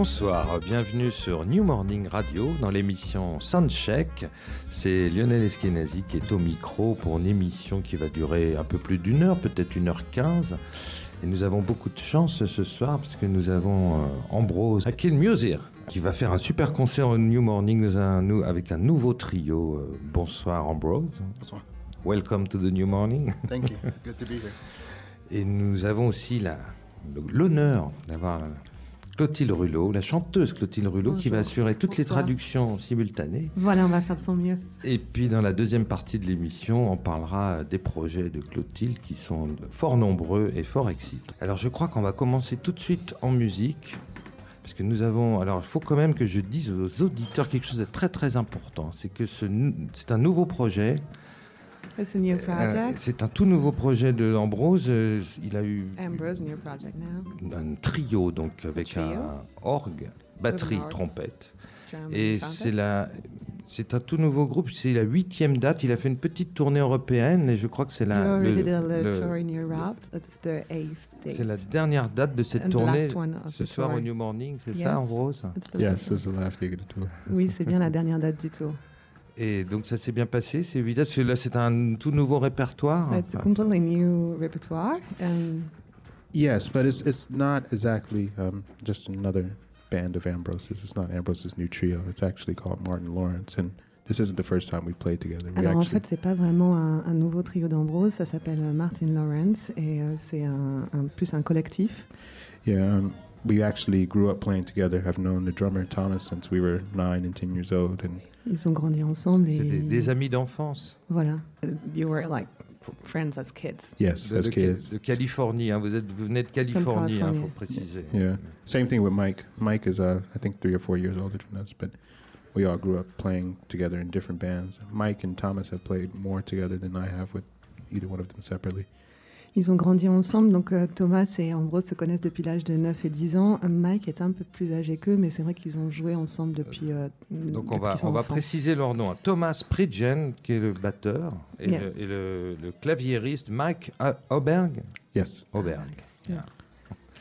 Bonsoir, bienvenue sur New Morning Radio dans l'émission Soundcheck. C'est Lionel Eskenazi qui est au micro pour une émission qui va durer un peu plus d'une heure, peut-être une heure quinze. Et nous avons beaucoup de chance ce soir parce que nous avons euh, Ambrose Akin Music qui va faire un super concert au New Morning avec un nouveau trio. Euh, bonsoir Ambrose. Bonsoir. Welcome to the New Morning. Thank you. Good to be here. Et nous avons aussi l'honneur d'avoir Clotilde Rulot, la chanteuse Clotilde Rulot, qui va assurer toutes les traductions simultanées. Voilà, on va faire de son mieux. Et puis dans la deuxième partie de l'émission, on parlera des projets de Clotilde qui sont fort nombreux et fort excitants. Alors je crois qu'on va commencer tout de suite en musique. Parce que nous avons. Alors, il faut quand même que je dise aux auditeurs quelque chose de très très important. C'est que c'est un nouveau projet c'est un tout nouveau projet de Ambrose. Euh, il a eu Ambrose, new project now. un trio donc avec un orgue, batterie, trompette. Et c'est la, c'est un tout nouveau groupe. C'est la huitième date. Il a fait une petite tournée européenne et je crois que c'est la. C'est la dernière date de cette tournée. Ce soir au New Morning, c'est ça, Ambrose? Yes, it's the last gig of the tour. Oui, c'est bien la dernière date du tour. Et donc ça s'est bien passé, c'est évident. Parce que là, c'est un tout nouveau répertoire. So it's a completely new repertoire. And yes, but it's it's not exactly um, just another band of Ambrose's. It's not Ambrose's new trio. It's actually called Martin Lawrence, and this isn't the first time we played together. We Alors en fait, c'est pas vraiment un, un nouveau trio d'Ambrose. Ça s'appelle Martin Lawrence et euh, c'est un, un, plus un collectif. Yeah. Um, we actually grew up playing together. I've known the drummer Thomas since we were nine and ten years old, and ils ont grandi ensemble. C'était des amis d'enfance. Voilà. You were like friends as kids. Yes, de, as de, kids. De Californie, hein. vous, êtes, vous venez de Californie, il hein, faut préciser. Yeah. Same thing with Mike. Mike is, uh, I think, three or four years older than us, but we all grew up playing together in different bands. Mike and Thomas have played more together than I have with either one of them separately. Ils ont grandi ensemble, donc euh, Thomas et Ambrose se connaissent depuis l'âge de 9 et 10 ans. Mike est un peu plus âgé qu'eux, mais c'est vrai qu'ils ont joué ensemble depuis. Euh, donc on va, on va préciser leur nom. Thomas Pridgen, qui est le batteur, et, le, le, claviériste Mike Auberg? Yes. Auberg. Yeah.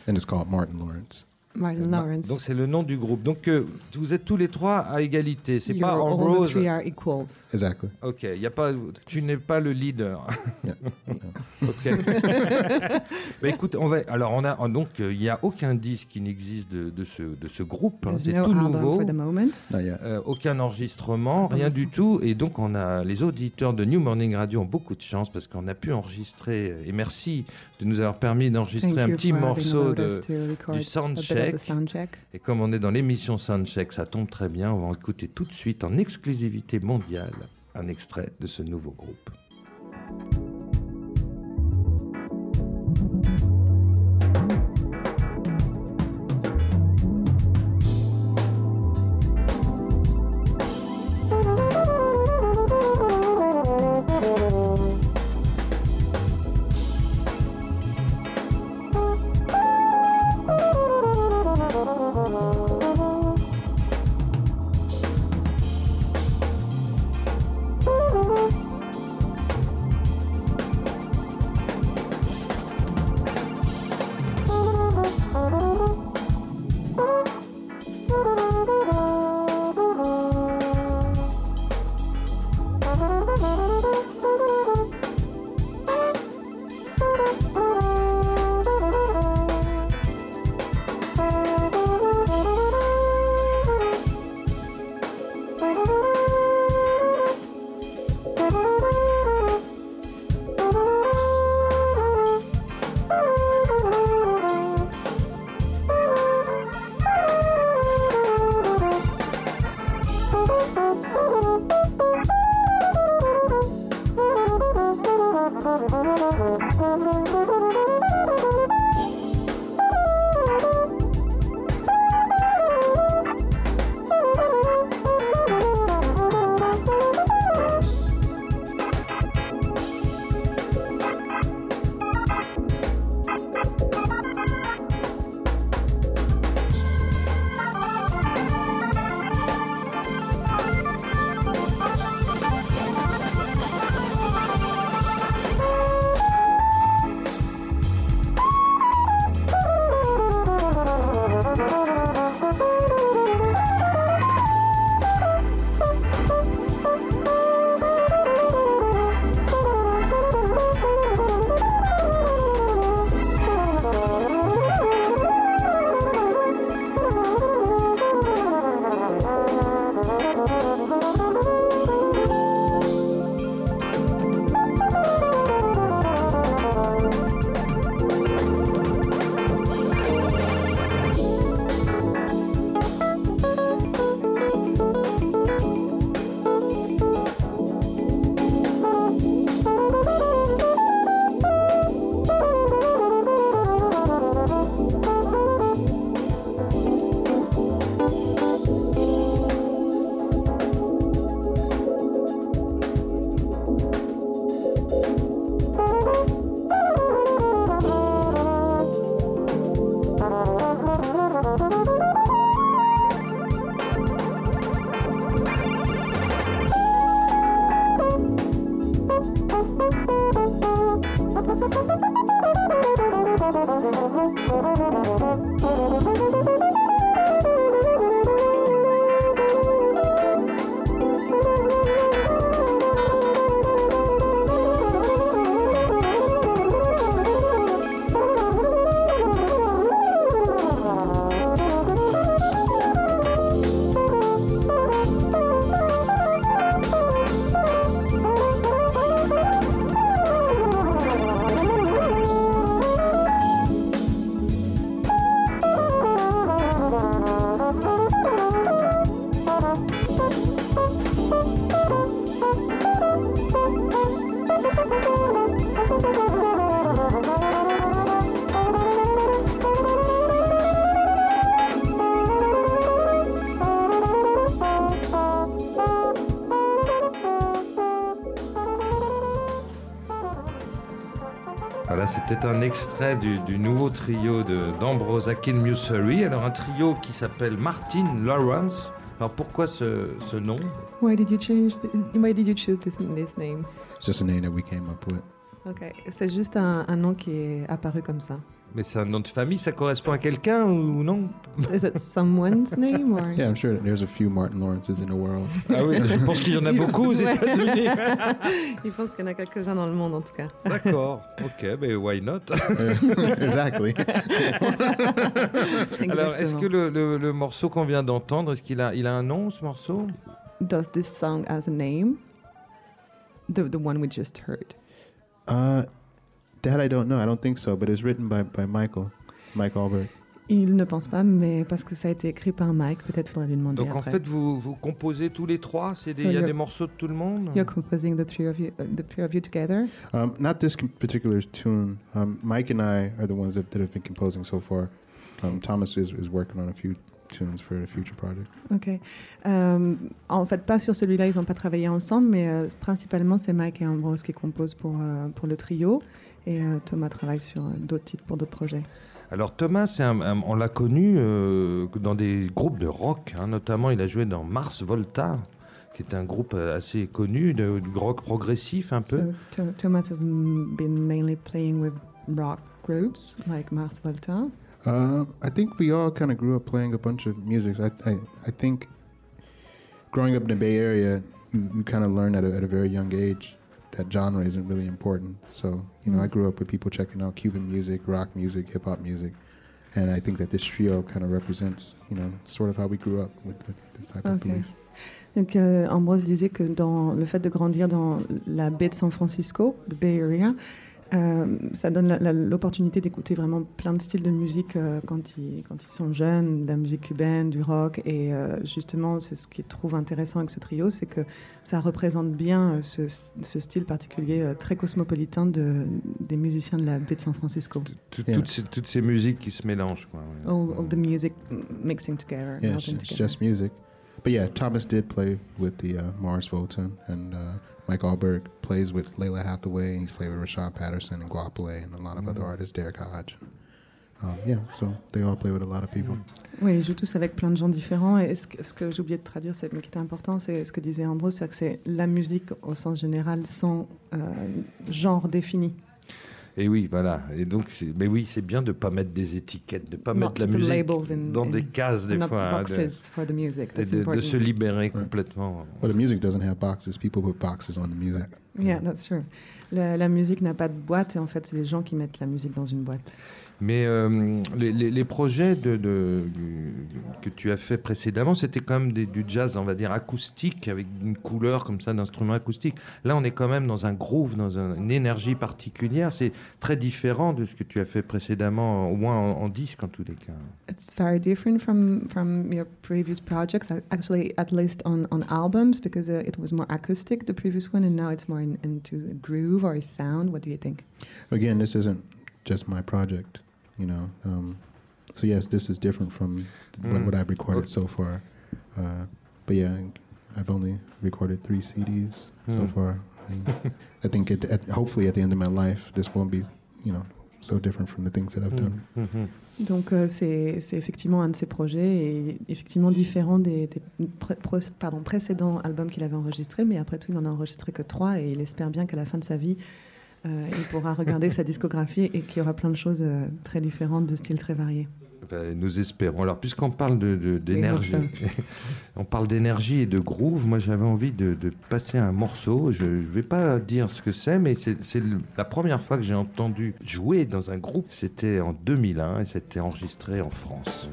And it's called Martin Lawrence. Martin Lawrence. Donc c'est le nom du groupe. Donc euh, vous êtes tous les trois à égalité. C'est pas Ambrose. All the three are equals. Exactly. Ok. Y a pas. Tu n'es pas le leader. Yeah. ok. bah, écoute, on va. Alors on a donc il n'y a aucun disque qui n'existe de, de, ce de ce groupe. Hein. C'est tout nouveau. Euh, aucun enregistrement, rien du tout. Et donc on a les auditeurs de New Morning Radio ont beaucoup de chance parce qu'on a pu enregistrer. Et merci de nous avoir permis d'enregistrer un petit morceau de, du soundcheck et comme on est dans l'émission Soundcheck, ça tombe très bien. On va écouter tout de suite en exclusivité mondiale un extrait de ce nouveau groupe. C'était un extrait du, du nouveau trio d'Ambrose Akin Musery. Alors, un trio qui s'appelle Martin Lawrence. Alors, pourquoi ce, ce nom? Why did you change the, Why did you choose this, this name? It's just a name that we came up with. Ok, c'est juste un, un nom qui est apparu comme ça. Mais c'est un nom de famille, ça correspond à quelqu'un ou non? Is it someone's name or? Yeah, I'm sure there's a few Martin Lawrences in the world. Ah oui, je pense qu'il y en a beaucoup aux États-Unis. Il pense qu'il y en a quelques-uns dans le monde en tout cas. D'accord, ok, mais why not? Exactly. Alors, est-ce que le, le, le morceau qu'on vient d'entendre, est-ce qu'il a, il a un nom ce morceau? Does this song has a name? The, the one we just heard. Uh, That I don't know. I don't think so, but it was written by, by Michael, Mike Albert. Il ne pense pas, mais parce que ça a été écrit par Mike, peut-être faudrait lui demander. Donc après. en fait, vous, vous composez tous les trois Il so y a des morceaux de tout le monde You're composing the three of you, uh, the three of you together um, Not this particular tune. Um, Mike and I are the ones that, that have been composing so far. Um, Thomas is, is working on a few tunes for a future project. Ok. Euh, en fait, pas sur celui-là, ils n'ont pas travaillé ensemble, mais euh, principalement, c'est Mike et Ambrose qui composent pour, euh, pour le trio. Et euh, Thomas travaille sur d'autres titres pour d'autres projets. Alors Thomas, on l'a connu euh, dans des groupes de rock, hein, notamment il a joué dans Mars Volta, qui est un groupe assez connu de, de rock progressif un peu. So, Thomas has been mainly playing with rock groups like Mars Volta. Uh, I think we all kind of grew up playing a bunch of music. I, I, I think growing up in the Bay Area, you, you kind of learn at a, at a very young age that genre isn't really important. So, you know, I mm. grew up with people checking out Cuban music, rock music, hip hop music. And I think that this trio kind of represents, you know, sort of how we grew up with, with this type okay. of belief. Donc, euh, Ambrose disait que dans le fait de grandir dans la baie de San Francisco, the Bay Area, Euh, ça donne l'opportunité d'écouter vraiment plein de styles de musique euh, quand, ils, quand ils sont jeunes, de la musique cubaine, du rock. Et euh, justement, c'est ce qui trouve intéressant avec ce trio, c'est que ça représente bien ce, ce style particulier très cosmopolitain de, des musiciens de la baie de San Francisco. Toutes, ces, toutes, ces, musiques qui se mélangent. Quoi. All, all the music mixing together. Yeah, it's, just music. But yeah, Thomas did play with the uh, Mars Volta and uh, Mike Allberg plays with Layla Hathaway. He's played with Rashawn Patterson and Guapole and a lot of mm-hmm. other artists, Derek Hodge. And, um, yeah, so they all play with a lot of people. Oui, ils jouent tous avec plein de gens différents. Et ce que, ce que j'ai oublié de traduire, c'est, mais qui était important, c'est ce que disait Ambrose, c'est que c'est la musique au sens général sans euh, genre défini. Et oui, voilà. Et donc, mais oui, c'est bien de ne pas mettre des étiquettes, de ne pas mettre la musique dans des cases des fois. Hein, de, for the music. de, de, se libérer complètement. Well, the music doesn't have boxes. People put boxes on the music. Yeah, that's true. La, la musique n'a pas de boîte et en fait, c'est les gens qui mettent la musique dans une boîte. Mais euh, les, les, les, projets de, de, que tu as fait précédemment, c'était quand même des, du jazz, on va dire, acoustique, avec une couleur comme ça d'instrument acoustique. Là, on est quand même dans un groove, dans un, une énergie particulière. C'est très différent de ce que tu as fait précédemment, au moins en, en disque en tous les cas. It's very different from, from your previous projects, actually, at least on, on albums, because uh, it was more acoustic, the previous one, and now it's more in, into a groove or a sound. What do you think? Again, this isn't just my project. You know. Um, so yes, this is different from mm. what, what, I've recorded okay. so far. Uh, but yeah, I've only recorded three CDs mm. so far. I think at, at, hopefully at the end of my life, this won't be, you know, so different from the things that I've done. Mm -hmm. Donc euh, c'est effectivement un de ses projets et effectivement différent des, des pré pardon, précédents albums qu'il avait enregistrés, mais après tout il n'en a enregistré que trois et il espère bien qu'à la fin de sa vie, euh, il pourra regarder sa discographie et qu'il y aura plein de choses euh, très différentes, de styles très variés. Ben, nous espérons. Alors, puisqu'on parle d'énergie, de, on parle d'énergie et de groove, moi j'avais envie de, de, passer un morceau. Je ne vais pas dire ce que c'est, mais c'est la première fois que j'ai entendu jouer dans un groupe. C'était en 2001 et c'était enregistré en France.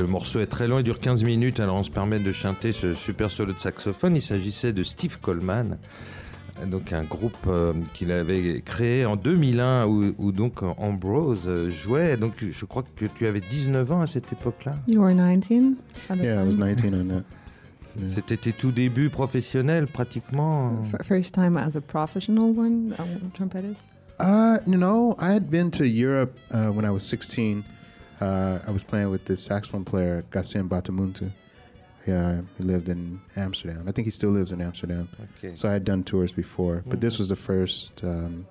Le morceau est très long, il dure 15 minutes, alors on se permet de chanter ce super solo de saxophone. Il s'agissait de Steve Coleman, donc un groupe euh, qu'il avait créé en 2001 où, donc Ambrose jouait. Donc je crois que tu avais 19 ans à cette époque-là. You were 19? Yeah, I was 19 on that. C'était tes tout débuts professionnels pratiquement. First time as a professional one, trumpetist? Uh, you know, I had been to Europe uh, when I was 16. Uh, I was playing with this saxophone player, Gassim Batamuntu. Yeah, he lived in Amsterdam. I think he still lives in Amsterdam. Okay. So I had done tours before, but mm-hmm. this was the first um,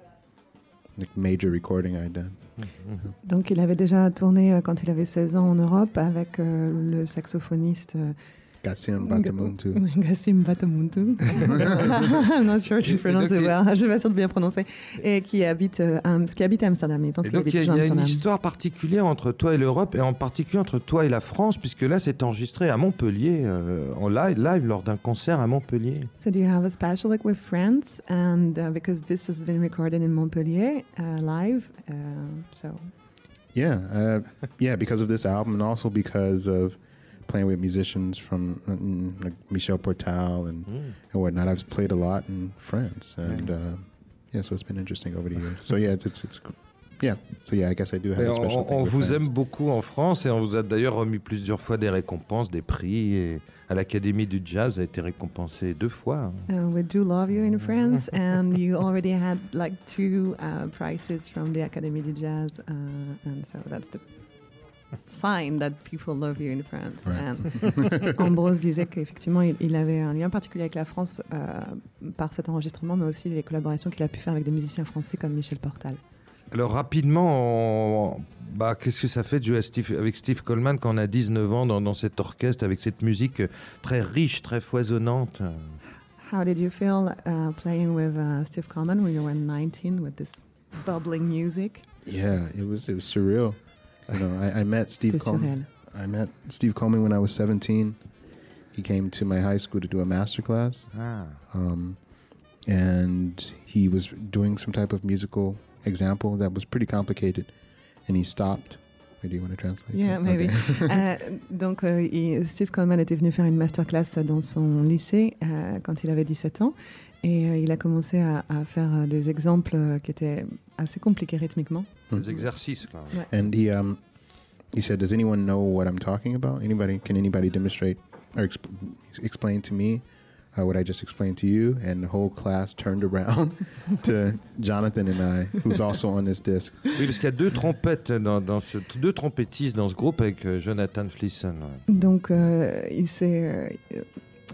like major recording I had done. Mm-hmm. Donc il avait déjà tourné euh, quand il avait 16 ans en Europe avec euh, le saxophoniste euh, Gassim Batamuntu. Gassim Batamuntu. I'm not sure to pronounce it well. Je suis pas sûre de bien prononcer. Et qui habite, euh, qui habite à Amsterdam. Il pense et donc il y a, y a une histoire particulière entre toi et l'Europe et en particulier entre toi et la France, puisque là c'est enregistré à Montpellier, euh, en live, live lors d'un concert à Montpellier. So do you have a special like with France? And uh, because this has been recorded in Montpellier uh, live, uh, so. Yeah, uh, yeah, because of this album and also because of playing with musicians from uh, like Michel Portal and, mm. and whatnot. I've played a lot in France, and uh, yeah, so it's been interesting over the years. So yeah, it's it's yeah. So yeah, I guess I do have a special on, on vous France. aime beaucoup en France et on vous a d'ailleurs remis plusieurs fois des récompenses, des prix. Et à l'Académie du Jazz a été récompensé deux fois. Uh, we do love you in France, and you already had like two uh, prizes from the Académie du Jazz, uh, and so that's the sign that people love you in France. Ambrose disait qu'effectivement, il, avait un lien particulier avec la France euh, par cet enregistrement, mais aussi les collaborations qu'il a pu faire avec des musiciens français comme Michel Portal. Alors rapidement, bah, qu'est-ce que ça fait de jouer avec Steve Coleman quand on a 19 ans dans, cet orchestre, avec cette musique très riche, très foisonnante? How did you feel uh, playing with uh, Steve Coleman when you were 19 with this bubbling music? Yeah, it was, it was surreal. You know, I, I met Steve Coleman. I met Steve Coleman when I was 17. He came to my high school to do a master class. Ah. Um, and he was doing some type of musical example that was pretty complicated. And he stopped. Do you want to translate? Yeah, that? maybe. Okay. uh, donc, uh, il, Steve Coleman était venu faire une masterclass dans son lycée uh, quand il avait 17 ans. Et euh, il a commencé à, à faire euh, des exemples euh, qui étaient assez compliqués rythmiquement. Mm. exercices. Ouais. And he, um, he said, "Does anyone know what I'm talking about? Anybody? Can anybody demonstrate or exp explain to me uh, what I just explained to you?" And the whole class turned around to Jonathan and I, who's also on this disc. Oui, parce qu'il y a deux trompettes dans, dans ce, deux trompettistes dans ce groupe avec Jonathan Fleeson. Donc, euh, il s'est euh,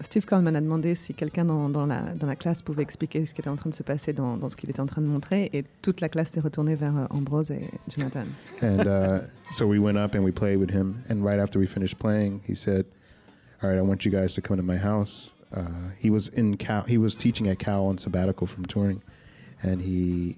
Steve Coleman a demandé si quelqu'un dans, dans, la, dans, la, classe pouvait expliquer ce qui était en train de se passer dans, ce qu'il était en train de montrer, et toute la classe s'est retournée vers euh, Ambrose et Jonathan. And uh, so we went up and we played with him, and right after we finished playing, he said, "All right, I want you guys to come to my house." Uh, he was in Cal. He was teaching at Cal on sabbatical from touring, and he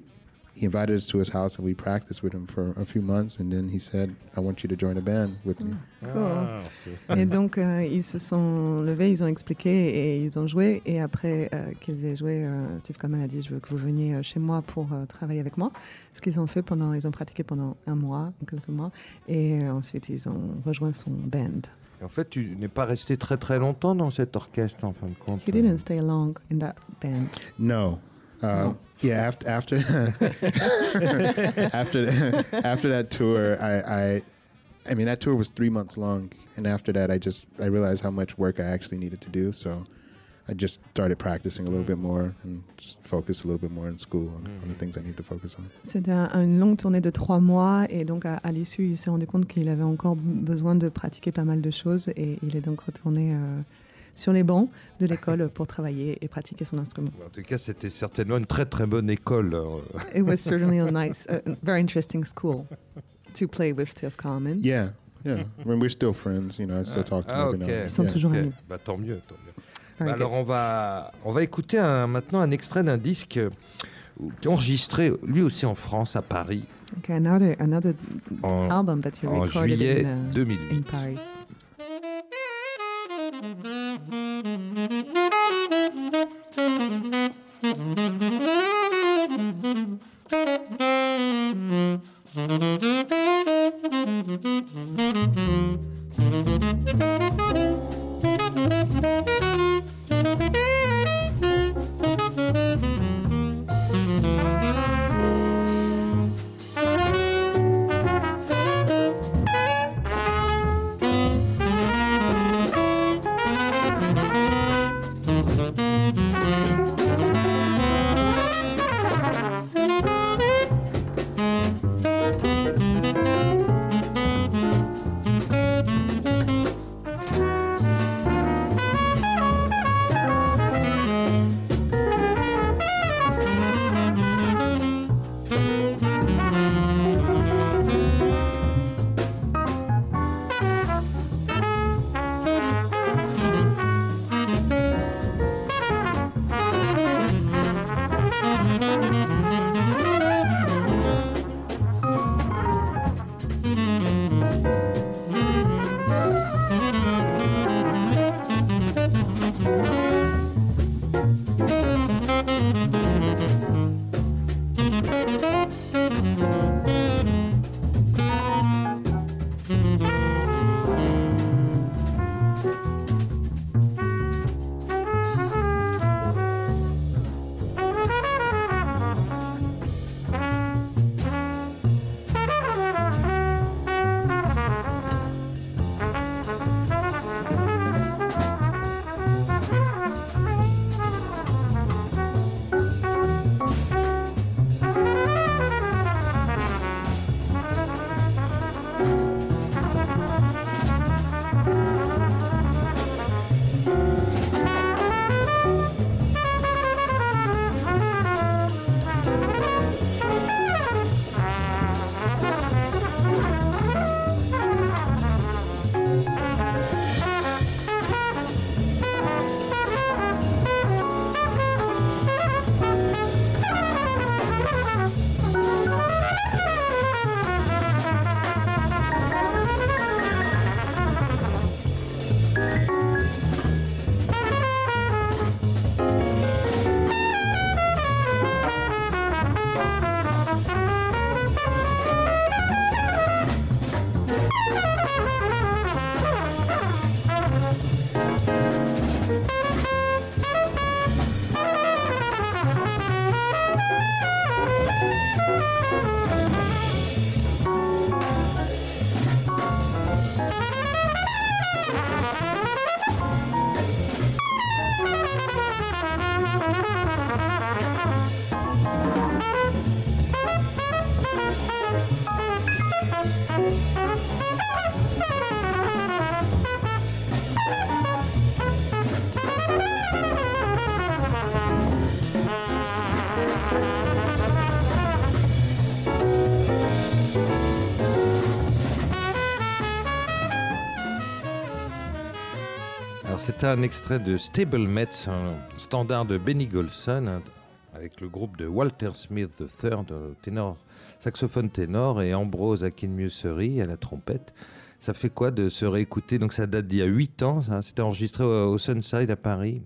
he invited us to his house and we practiced with him for a few months and then he said I want you to join a band with me. Ah, cool. et donc euh, ils se sont levés, ils ont expliqué et ils ont joué et après euh, qu'ils aient joué, euh, Steve Coleman a dit je veux que vous veniez euh, chez moi pour euh, travailler avec moi. Ce qu'ils ont fait pendant, ils ont pratiqué pendant un mois, quelques mois et euh, ensuite ils ont rejoint son band. Et en fait, tu n'es pas resté très très longtemps dans cet orchestre en fin de compte. You didn't stay long in that band. No, Uh, yeah, after after after after that tour, I, I I mean that tour was three months long, and after that, I just I realized how much work I actually needed to do. So I just started practicing a little bit more and just focus a little bit more in school on, on the mm. things I need to focus on. C'était une longue tournée de trois mois et donc à, à l'issue, il s'est rendu compte qu'il avait encore besoin de pratiquer pas mal de choses et il est donc retourné. Euh, sur les bancs de l'école pour travailler et pratiquer son instrument. En tout cas, c'était certainement une très très bonne école. It was certainly a nice, a very interesting school to play with Steve Coleman. Yeah, yeah. I mean, we're still friends. You know, I still ah, talk to ah, him okay. Ils sont yeah. toujours amis. Bah, tant mieux, tant mieux. Bah, alors on va on va écouter un, maintenant un extrait d'un disque enregistré lui aussi en France à Paris. Okay, another another en, album that you recorded en juillet in, uh, 2008. in Paris. C'était un extrait de Stablemats, un standard de Benny Golson, avec le groupe de Walter Smith III, ténor, saxophone ténor, et Ambrose Akinmussery à la trompette. Ça fait quoi de se réécouter? Donc ça date d'il y a 8 ans, c'était enregistré au, Sunside à Paris.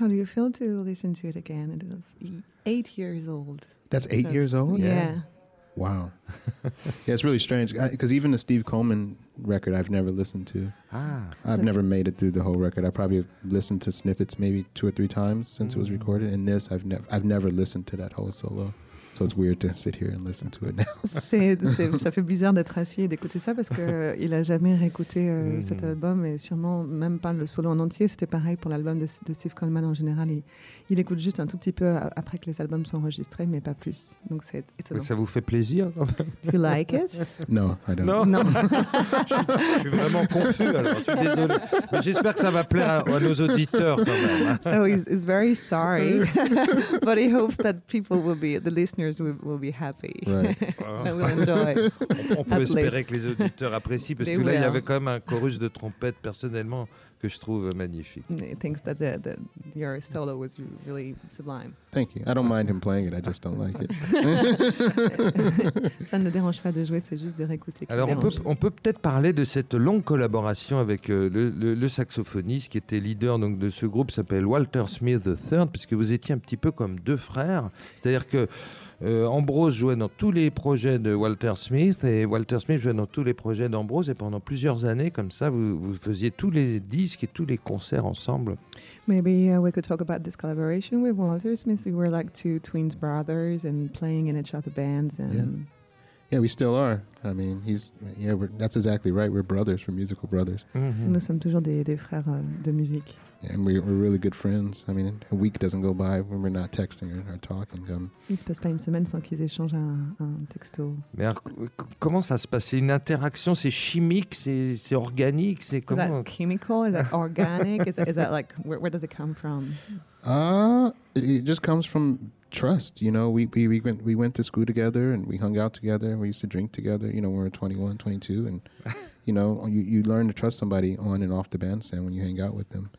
How do you feel to listen to it again? It was eight years old. That's eight years old? Yeah. Wow. yeah, it's really strange because even the Steve Coleman record I've never listened to. Ah. I've never made it through the whole record. I probably listened to snippets maybe two or three times since mm. it was mm. recorded. And this, I've never, I've never listened to that whole solo. So it's weird to sit here and listen to it now. c'est, ça fait bizarre d'être assis et d'écouter ça parce qu'il euh, il a jamais réécouté euh, cet album et sûrement même pas le solo en entier. C'était pareil pour l'album de, de, Steve Coleman en général. Il, il écoute juste un tout petit peu après que les albums sont enregistrés, mais pas plus. Donc c'est étonnant. ça vous fait plaisir quand même You like it? Non, I don't. Non. non. je, suis vraiment confus alors. Je suis désolé. Mais j'espère que ça va plaire à, nos auditeurs quand même. Hein. So he's, he's very sorry, but he hopes that people will be, the listeners will, will be happy right. and will enjoy. On, on peut espérer que les auditeurs apprécient parce que là il y avait quand même un chorus de trompette personnellement que je trouve magnifique. He thinks that the, the, your solo was really sublime. Thank you. I don't mind him playing it. I just don't like it. Ça ne dérange pas de jouer, c'est juste de réécouter. Alors on peut, on peut peut-être parler de cette longue collaboration avec euh, le, le, le, saxophoniste qui était leader donc de ce groupe, s'appelle Walter Smith III, puisque vous étiez un petit peu comme deux frères. C'est-à-dire que euh, Ambrose jouait dans tous les projets de Walter Smith et Walter Smith jouait dans tous les projets d'Ambrose et pendant plusieurs années comme ça vous, vous, faisiez tous les disques et tous les concerts ensemble. Maybe uh, we could talk about this collaboration with Walter Smith. We were like two twin brothers and playing in each other bands and yeah. Yeah, we still are. I mean, he's yeah, we're, that's exactly right. We're brothers, we're musical brothers. Mm -hmm. Nous sommes toujours des, des frères euh, de musique. And we, we're really good friends. I mean, a week doesn't go by when we're not texting or, or talking. Um, Il se passe pas une semaine sans qu'ils échangent un, un texto. Mais alors, comment ça se passe? C'est une interaction, c'est chimique, c'est organique, c'est comment Is that chemical? Is that organic? is, that, is that like where, where does it come from? Uh, it just comes from trust. You know, we, we, we, went, we went to school together and we hung out together and we used to drink together, you know, when we were 21, 22. And, you know, you, you learn to trust somebody on and off the bandstand when you hang out with them.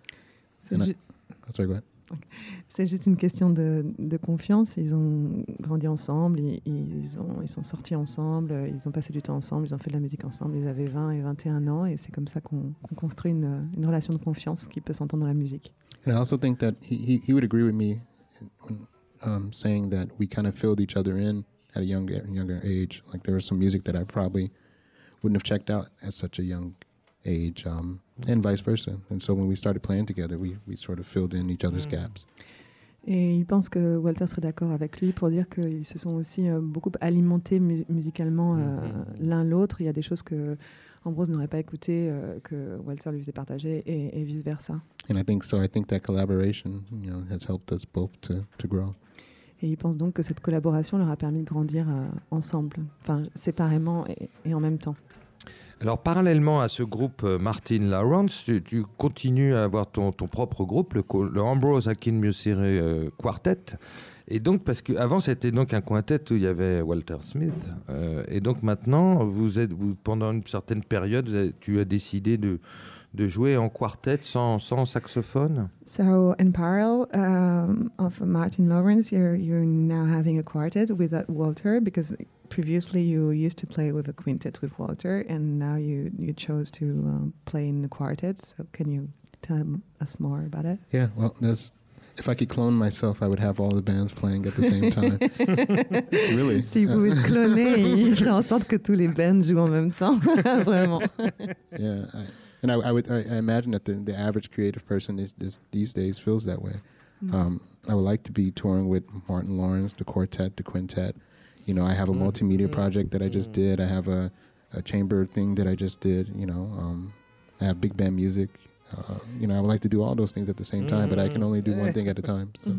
C'est ju- juste une question de, de, confiance. Ils ont grandi ensemble, ils, ils, ont, ils sont sortis ensemble, ils ont passé du temps ensemble, ils ont fait de la musique ensemble. Ils avaient 20 et 21 ans et c'est comme ça qu'on qu construit une, une, relation de confiance qui peut s'entendre dans la musique. And I also think that he, he would agree with me when, um, saying that we kind of filled each other in at a younger younger age. Like there was some music that I probably wouldn't have checked out at such a young age, um, and vice versa. And so when we started playing together, we we sort of filled in each other's mm. gaps. Et il pense que Walter serait d'accord avec lui pour dire qu'ils se sont aussi euh, beaucoup alimentés mu musicalement euh, mm-hmm. l'un l'autre. Il y a des choses que Ambrose n'aurait pas écoutées euh, que Walter lui faisait partager et, et vice versa. And I think so. I think that collaboration, you know, has helped us both to to grow. Et il pense donc que cette collaboration leur a permis de grandir euh, ensemble, enfin séparément et, en même temps. Alors parallèlement à ce groupe euh, Martin Lawrence, tu, continues à avoir ton, ton propre groupe, le, Ambrose Akin Music euh, Quartet. Et donc, parce qu'avant, c'était donc un quintet où il y avait Walter Smith. Et donc maintenant, vous êtes, vous, pendant une certaine période, tu as décidé de, de jouer en quartet sans, sans saxophone? So in parallel um, of Martin Lawrence, you're, you're now having a quartet with Walter because previously you used to play with a quintet with Walter and now you, you chose to um, play in a quartet. So can you tell us more about it? Yeah, well, there's if I could clone myself, I would have all the bands playing at the same time. really? Si vous pouvez se cloner, il ferait en sorte que tous les bands jouent en même temps. Vraiment. Yeah. I, and I, I would I, I, imagine that the, the average creative person is, is these days feels that way. Mm-hmm. Um, I would like to be touring with Martin Lawrence, the quartet, the quintet. You know, I have a mm-hmm. multimedia project that I just mm-hmm. did. I have a, a chamber thing that I just did. You know, um, I have big band music. Uh, you know, I would like to do all those things at the same time, but I can only do one thing at a time. So.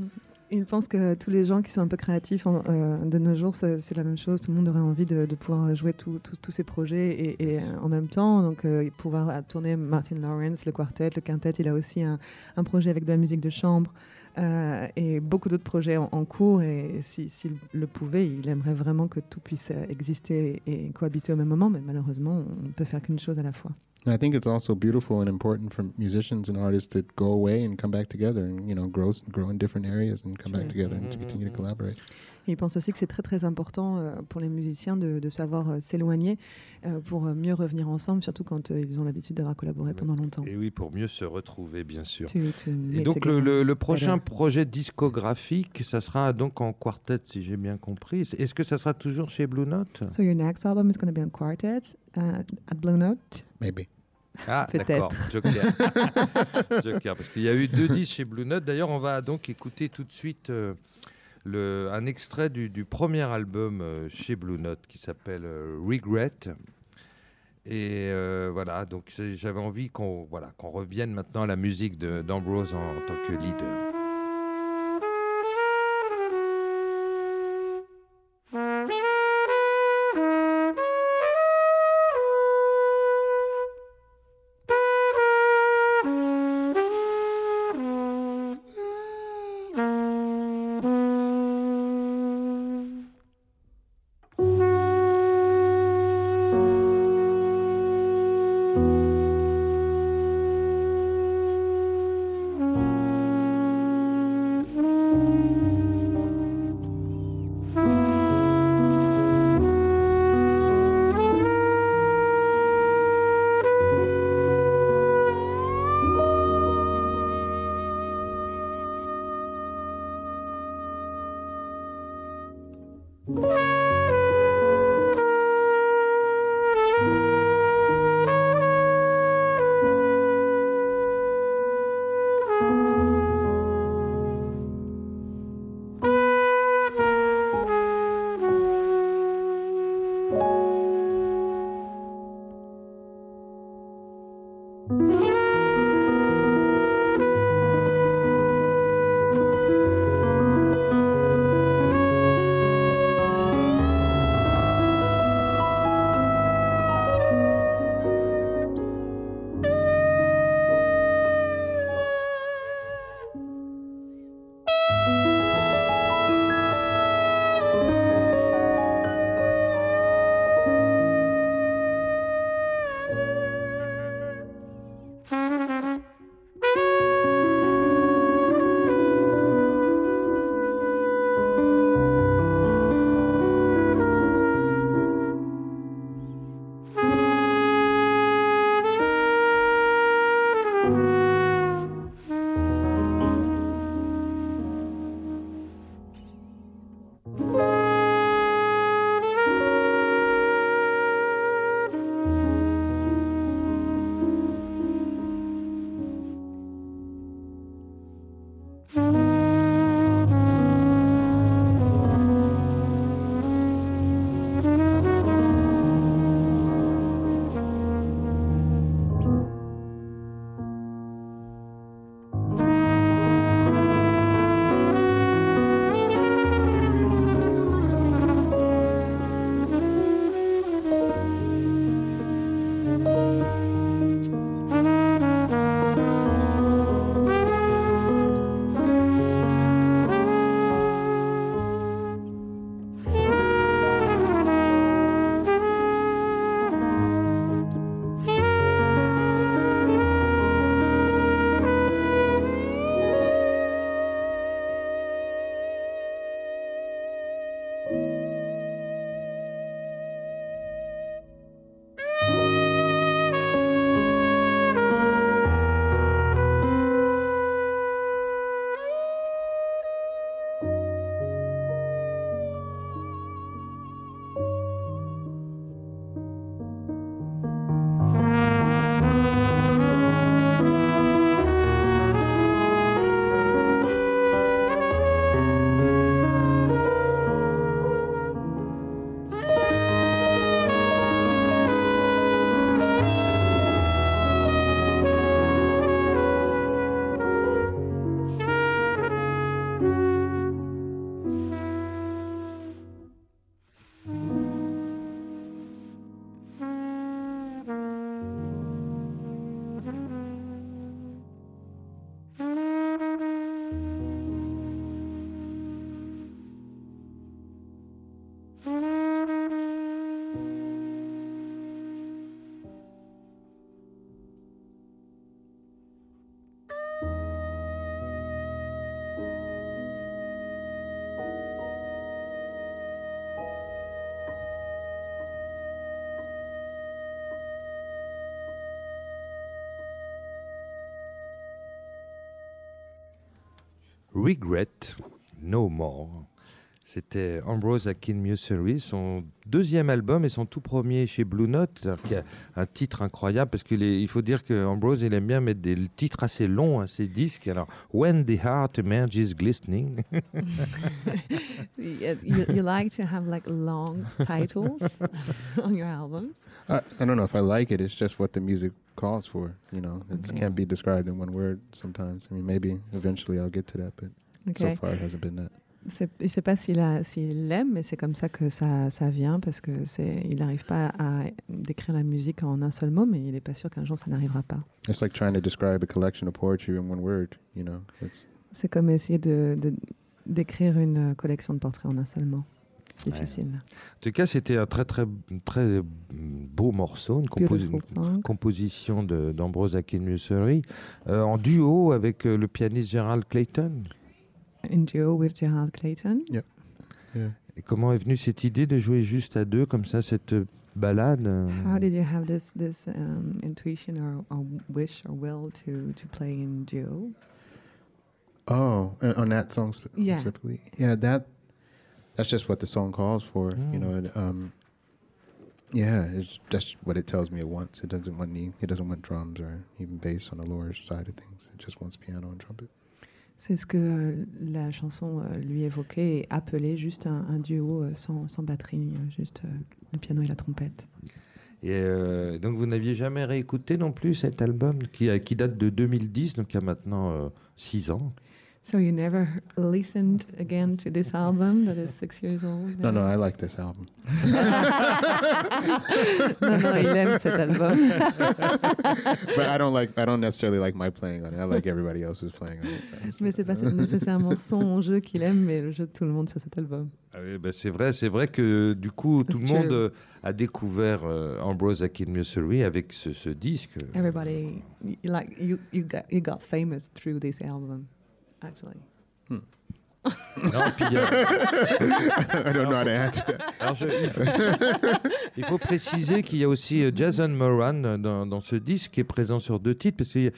Il pense que tous les gens qui sont un peu créatifs en, euh, de nos jours, c'est la même chose. Tout le monde aurait envie de, de pouvoir jouer tous ces projets et, et, en même temps, donc euh, pouvoir tourner Martin Lawrence, le quartet, le quintet. Il a aussi un, un projet avec de la musique de chambre euh, et beaucoup d'autres projets en, en, cours. Et s'il si, le pouvait, il aimerait vraiment que tout puisse exister et, et cohabiter au même moment. Mais malheureusement, on ne peut faire qu'une chose à la fois. And I think it's also beautiful and important for musicians and artists to go away and come back together and you know grow grow in different areas and come back together and to continue to mm-hmm. collaborate. il pense aussi que c'est très très important euh, pour les musiciens de, de savoir euh, s'éloigner euh, pour mieux revenir ensemble, surtout quand ils ont l'habitude d'avoir collaboré pendant longtemps. Et oui, pour mieux se retrouver, bien sûr. et donc le, le, prochain projet discographique, ça sera donc en quartet, si j'ai bien compris. Est-ce que ça sera toujours chez Blue Note? So your next album is going to be on quartet uh, at Blue Note? Maybe. Ah, d'accord, Joker. Joker, parce qu'il y a eu deux disques chez Blue Note. D'ailleurs, on va donc écouter tout de suite un extrait du, premier album euh, chez Blue Note qui s'appelle euh, Regret. Et euh, voilà, donc j'avais envie qu'on voilà, qu'on revienne maintenant à la musique d'Ambrose en tant que leader. Regret No More. C'était Ambrose Akin Musery, son deuxième album et son tout premier chez Blue Note, qui a un titre incroyable parce qu'il faut dire que Ambrose il aime bien mettre des titres assez longs à ses disques. Alors, When the Heart Emerges Glistening. you, you, like to have like long titles on your albums? I, I don't know if I like it. It's just what the music calls for. You know, it okay. can't be described in one word. Sometimes, I mean, maybe eventually I'll get to that, but okay. so far it hasn't been that. Il ne sait pas s'il l'aime, mais c'est comme ça que ça, ça vient, parce qu'il n'arrive pas à décrire la musique en un seul mot, mais il n'est pas sûr qu'un jour ça n'arrivera pas. C'est comme essayer de, d'écrire une collection de portraits en un seul mot. C'est difficile. En tout cas, c'était un très, très, très beau morceau, une, composition d'Ambrose Akinmussery, euh, en duo avec euh, le pianiste Gerald Clayton. In duo with Gerald Clayton. Yeah. yeah. Et comment est venue cette idée de jouer juste à deux comme ça cette balade euh? How did you have this this um, intuition or, or, wish or will to to play in duo? Oh, on that song spe yeah. specifically, yeah. That that's just what the song calls for. Mm. You know, it, um, yeah, it's just what it tells me it wants. It doesn't want any. It doesn't want drums or even bass on the lower side of things. It just wants piano and trumpet. C'est ce que euh, la chanson euh, lui évoquait et appelait juste un, duo euh, sans, sans, batterie, juste le piano et la trompette. Et donc vous n'aviez jamais réécouté non plus cet album qui, qui date de 2010, donc il y a maintenant 6 ans? So you never listened again to this album that is six years old? No, no, I like this album. no, no, il aime cet album. but I don't like, I don't necessarily like my playing on it. I like everybody else's playing on it. mais c'est pas nécessairement son jeu qu'il aime, mais le jeu de tout le monde sur cet album. Ah oui, bah c'est vrai, c'est vrai que du coup tout le monde euh, a découvert euh, Ambrose Akin Musery avec ce, ce disque. Everybody, like you, you got, you got famous through this album actually. Hmm. Non, puis, euh... I don't know how to answer Alors je, il, faut, il, faut, préciser qu'il y a aussi euh, Jason Moran dans, dans, ce disque qui est présent sur deux titres parce que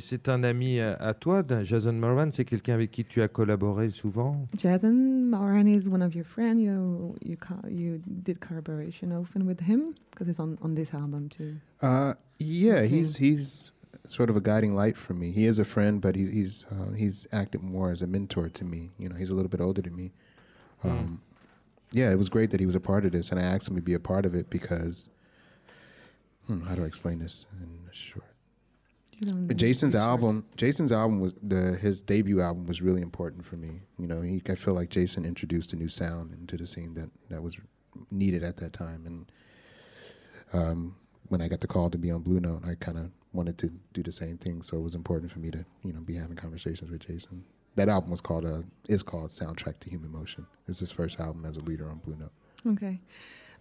c'est un ami à, à toi. Jason Moran, c'est quelqu'un avec qui tu as collaboré souvent? Jason Moran is one of your friends. You you you did collaboration often with him? Because he's on on this album too. Uh, yeah, he's he's sort of a guiding light for me. He is a friend, but he, he's uh, he's acted more as a mentor to me. You know, he's a little bit older than me. Hmm. Um, mm. Yeah, it was great that he was a part of this, and I asked him to be a part of it because, hmm, how do I explain this in short? Jason's album, Jason's album was the his debut album was really important for me. You know, he, I feel like Jason introduced a new sound into the scene that that was needed at that time, and um, when I got the call to be on Blue Note, I kind of wanted to do the same thing, so it was important for me to you know be having conversations with Jason. That album was called uh, is called Soundtrack to Human Motion. It's his first album as a leader on Blue Note. Ok.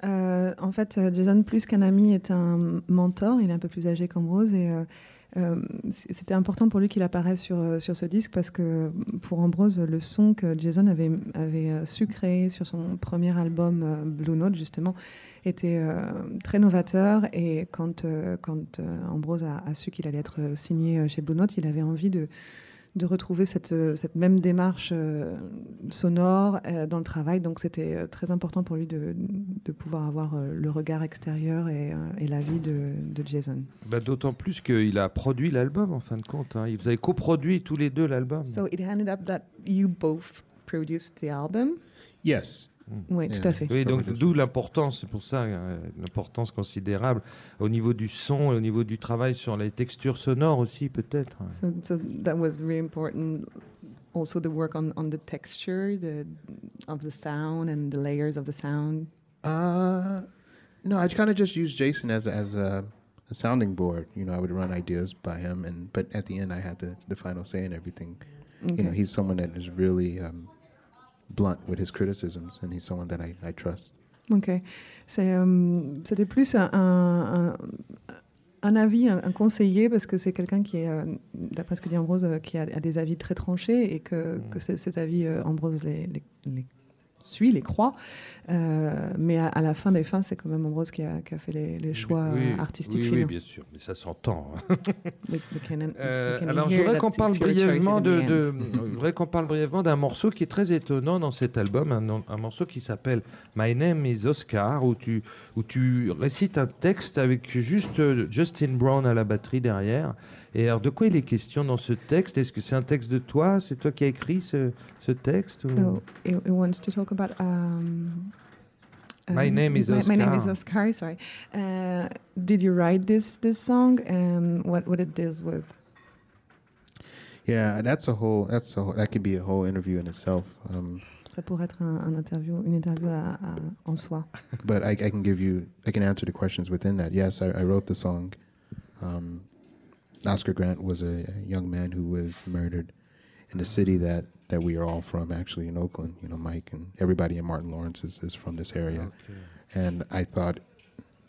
Euh, en fait, euh, Jason, plus qu'un ami, est un mentor. Il est un peu plus âgé qu'Ambrose et euh, euh, c'était important pour lui qu'il apparaisse sur, sur ce disque parce que pour Ambrose, le son que Jason avait, avait su créer sur son premier album Blue Note, justement, était euh, très novateur et quand, euh, quand euh, Ambrose a, su qu'il allait être signé chez Blue Note, il avait envie de, de retrouver cette, cette même démarche sonore dans le travail. Donc c'était très important pour lui de, de pouvoir avoir le regard extérieur et, et l'avis de, de Jason. Bah, D'autant plus qu'il a produit l'album en fin de compte. Hein. Vous avez coproduit tous les deux l'album. So it ended up that you both produced the album? Yes. Oui, tout à fait. Oui, donc d'où l'importance, c'est pour ça euh, l'importance considérable au niveau du son et au niveau du travail sur les textures sonores aussi peut-être. So, so, that was really important. Also the work on, on the texture the, of the sound and the layers of the sound. Uh, no, I kind of just used Jason as a, as a, a, sounding board. You know, I would run ideas by him, and but at the end, I had the the final say in everything. Okay. You know, he's someone that is really um, blunt with his criticisms, and he's someone that I, I trust. Ok. Euh, c'était plus un, un, un avis, un, conseiller, parce que c'est quelqu'un qui est, euh, d'après ce que dit Ambrose, euh, qui a, a, des avis très tranchés et que, mm. que ces, avis, Ambrose les, les, suit les croix. Euh, mais à, la fin des fins, c'est quand même Ambrose qui a, qui a fait les, les choix artistiques oui. Oui, bien sûr, mais ça s'entend. Hein. euh, alors, je voudrais qu'on parle brièvement de, de je qu'on parle brièvement d'un morceau qui est très étonnant dans cet album, un, un morceau qui s'appelle My Name is Oscar, où tu, où tu récites un texte avec juste euh, Justin Brown à la batterie derrière. Et alors, de quoi il est question dans ce texte? Est-ce que c'est un texte de toi? C'est toi qui as écrit ce, ce texte ou... So, it, it wants to talk about... Um, my um, name is Oscar. My, my name is Oscar, sorry. Uh, did you write this, this song? And what, what it deals with? Yeah, that's a whole, that's a whole, that could be a whole interview in itself. Um, Ça pourrait être un, un interview, une interview à, à, en soi. But I, I, can give you, I can answer the questions within that. Yes, I, I wrote the song. Um, Oscar Grant was a, young man who was murdered in the city that, that we are all from, actually in Oakland. You know, Mike and everybody in Martin Lawrence is, is from this area. Okay. And I thought,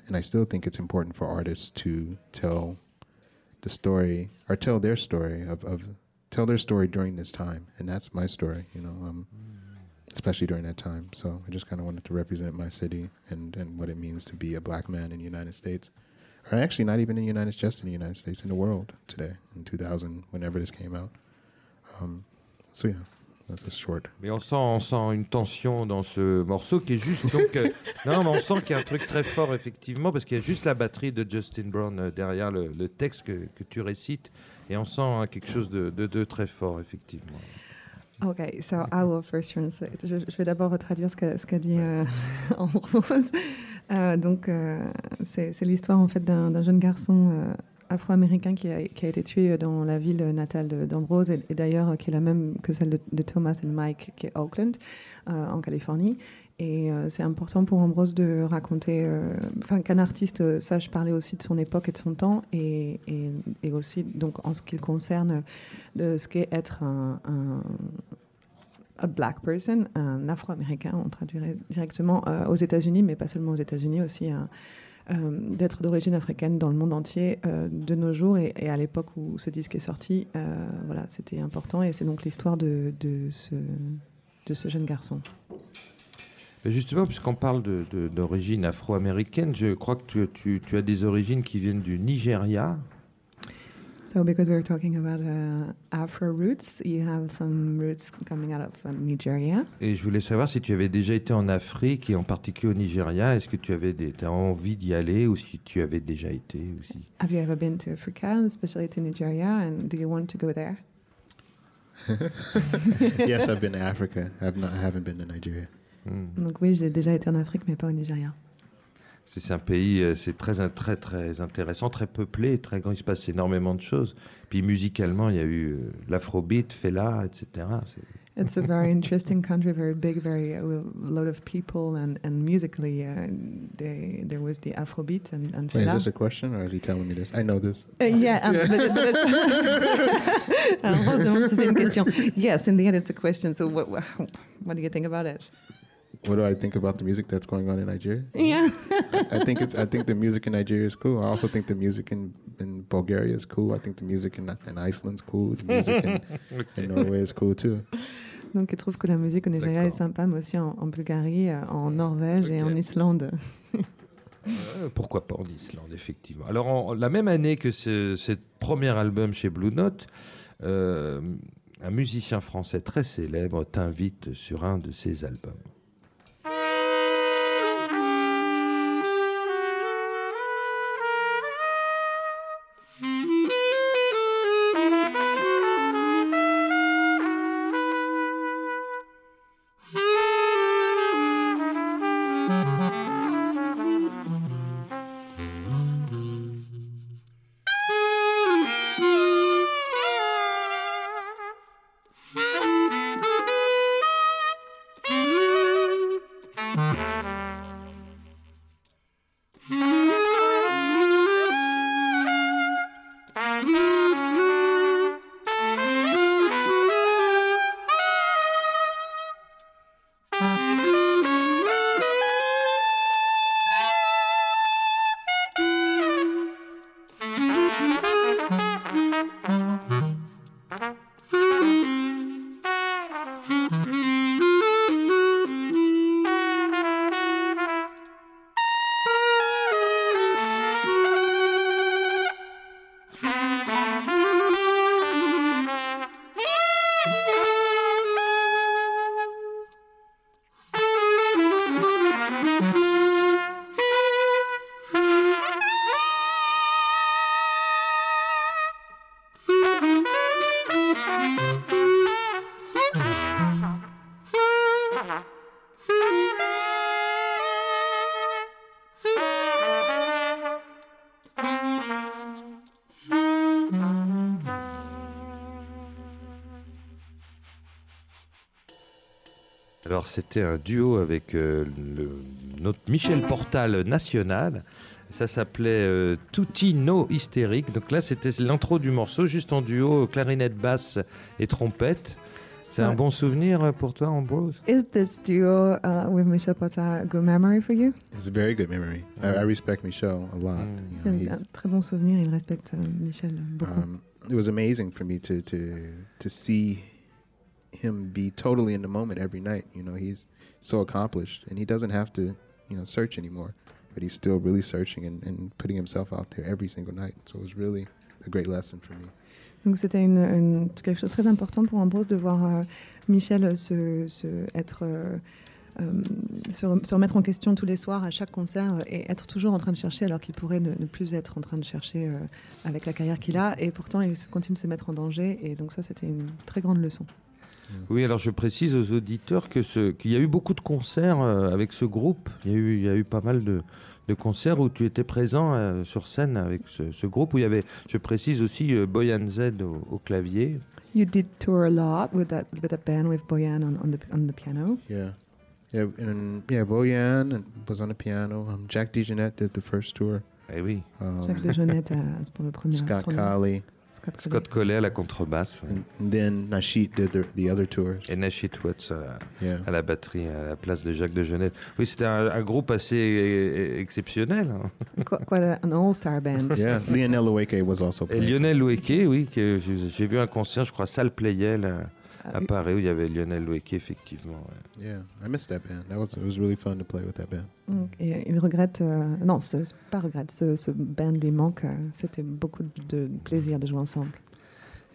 and I still think it's important for artists to tell the story or tell their story of, of tell their story during this time, and that's my story. You know, um, mm. especially during that time. So I just kind of wanted to represent my city and and what it means to be a black man in the United States or actually not even in the United States, in the United States, in the world today, in 2000, whenever this came out. Um, so yeah. That's a short. Mais on sent, on sent une tension dans ce morceau qui est juste donc euh, non, mais on sent qu'il y a un truc très fort effectivement parce qu'il y a juste la batterie de Justin Brown euh, derrière le, le texte que, que, tu récites et on sent hein, quelque chose de, de, de, très fort effectivement. Ok, so I will first translate. Je, je vais d'abord traduire ce qu'a ce qu dit euh, en rose. Euh, donc, euh, c'est l'histoire en fait d'un jeune garçon euh, afro-américain qui a, été tué dans la ville natale d'Ambrose et, d'ailleurs qui est la même que celle de, Thomas et Mike, qui est Oakland, en Californie. Et c'est important pour Ambrose de raconter, enfin qu'un artiste sache parler aussi de son époque et de son temps, et, et, aussi donc en ce qui concerne de ce qu'est être un, a black person, un afro-américain, on traduirait directement euh, aux États-Unis, mais pas seulement aux États-Unis, aussi euh, euh, d'être d'origine africaine dans le monde entier de nos jours. Et, à l'époque où ce disque est sorti, voilà, c'était important. Et c'est donc l'histoire de, ce, jeune garçon. Justement, puisqu'on parle d'origine afro-américaine, je crois que tu, as des origines qui viennent du Nigeria. So, because we're talking about uh, Afro roots, you have some roots coming out of uh, Nigeria. Et je voulais savoir si tu avais déjà été en Afrique et en particulier au Nigeria. Est-ce que tu avais des, as envie d'y aller ou si tu avais déjà été aussi? Have you ever been to Africa, especially to Nigeria, and do you want to go there? yes, I've been to Africa. I've not, I haven't been to Nigeria. Hmm. Donc oui, j'ai déjà été en Afrique, mais pas au Nigeria. C'est un pays, euh, c'est très, très, très intéressant, très peuplé, très grand. Il se passe énormément de choses. Puis musicalement, il y a eu euh, l'afrobeat, Fela, etc. It's a very interesting country, very big, very a lot of people, and and musically, uh, they, there was the Afrobeat and, and Wait, is this a question, or is he telling me this? I know this. Uh, yeah, um, yeah. But, but c'est une question. Yes, in the end, it's a question. So, what, what do you think about it? What do I think about the music that's going on in Nigeria? Yeah, I, I, think it's. I think the music in Nigeria is cool. I also think the music in, in Bulgaria is cool. I think the music in, in Iceland's cool. The music in, in Norway is cool too. Donc, il trouve que la musique au Nigeria est sympa, mais aussi en, en Bulgarie, euh, en Norvège okay. et en Islande. Euh, pourquoi pas en Islande, effectivement. Alors, en, la même année que ce, ce premier album chez Blue Note, euh, un musicien français très célèbre t'invite sur un de ses albums. Alors c'était un duo avec euh, notre Michel Portal national. Ça s'appelait euh, Tutti No Hystérique. Donc là c'était l'intro du morceau, juste en duo, clarinette basse et trompette. C'est un bon souvenir pour toi, Ambrose? Is this duo uh, with Michel Portal a good memory for you? It's a very good memory. I, I respect Michel a lot. Mm. C'est un, très bon souvenir. Il respecte uh, Michel beaucoup. Um, it was amazing for me to to to see him be totally in the moment every night. You know, he's so accomplished, and he doesn't have to, you know, search anymore. But he's still really searching and, and putting himself out there every single night. So it was really a great lesson for me. Donc c'était une, une, quelque chose de très important pour Ambrose de voir euh, Michel se, se être euh, euh, se, se, remettre en question tous les soirs à chaque concert et être toujours en train de chercher alors qu'il pourrait ne, ne, plus être en train de chercher euh, avec la carrière qu'il a et pourtant il continue de se mettre en danger et donc ça c'était une très grande leçon. Oui, alors je précise aux auditeurs que ce, qu'il y a eu beaucoup de concerts euh, avec ce groupe. Il y a eu, il y a eu pas mal de, de concerts où tu étais présent euh, sur scène avec ce, ce, groupe où il y avait, je précise aussi, euh, Boyan Z au, au, clavier. You did tour a lot with that with that band with Boyan on, on the on the piano. Yeah. Yeah, and yeah, Boyan was on the piano. Um, Jack DeJohnette did the first tour. Eh oui. Um, Jacques DeJohnette pour le premier Scott Colley. Scott, Scott Collet à la contrebasse. Ouais. And, and, then Nashit did the, the other tours. Et Nashit Watts à, yeah. à, la batterie, à la place de Jacques de Genette. Oui, c'était un, un, groupe assez exceptionnel. Hein. Quite an all-star band. Yeah, Lionel Loueke was also playing. Et Lionel Loueke, oui, que j'ai vu un concert, je crois, Salle Playel à, à Paris où il y avait Lionel Loueke, effectivement. Ouais. Yeah, I missed that band. That was, it was really fun to play with that band. Mm. Et il regrette, euh, non, ce, pas regrette, ce, ce band lui manque. Euh, C'était beaucoup de plaisir de jouer ensemble.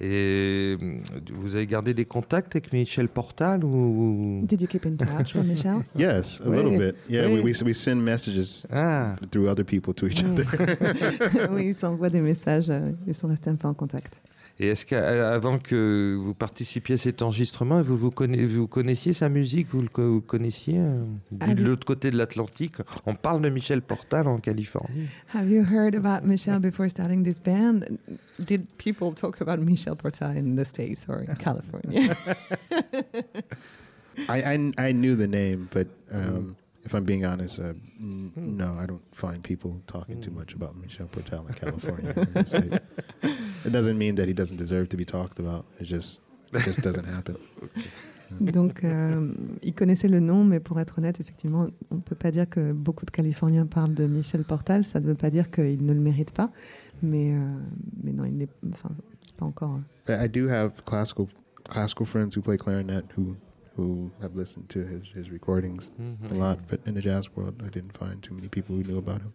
Et euh, vous avez gardé des contacts avec Michel Portal ou Did you keep in touch with Michel? yes, a oui. little bit. Yeah, oui. we, we, we send messages ah. through other people to each other. oui, ils s'envoient des messages. Ils sont restés un peu en contact. Et est-ce qu'avant que vous participiez à cet enregistrement, vous, vous, connaissiez, vous connaissiez sa musique, vous le vous connaissiez euh, de l'autre côté de l'Atlantique? On parle de Michel Portal en Californie. Have you heard about Michel before starting this band? Did people talk about Michel Portal in the States or in California? I, I, I knew the name, but um, if I'm being honest, uh, n- hmm. no, I don't find people talking too much about Michel Portal in California. it doesn't mean that he doesn't deserve to be talked about. It just, it just doesn't happen. Donc, euh, il connaissait le nom, mais pour être honnête, effectivement, on ne peut pas dire que beaucoup de Californiens parlent de Michel Portal. Ça ne veut pas dire qu'il ne le mérite pas, mais, euh, mais non, il n'est enfin, pas encore. I do have classical classical friends who play clarinet who who have listened to his, his recordings mm-hmm. a lot, but in the jazz world, I didn't find too many people who knew about him.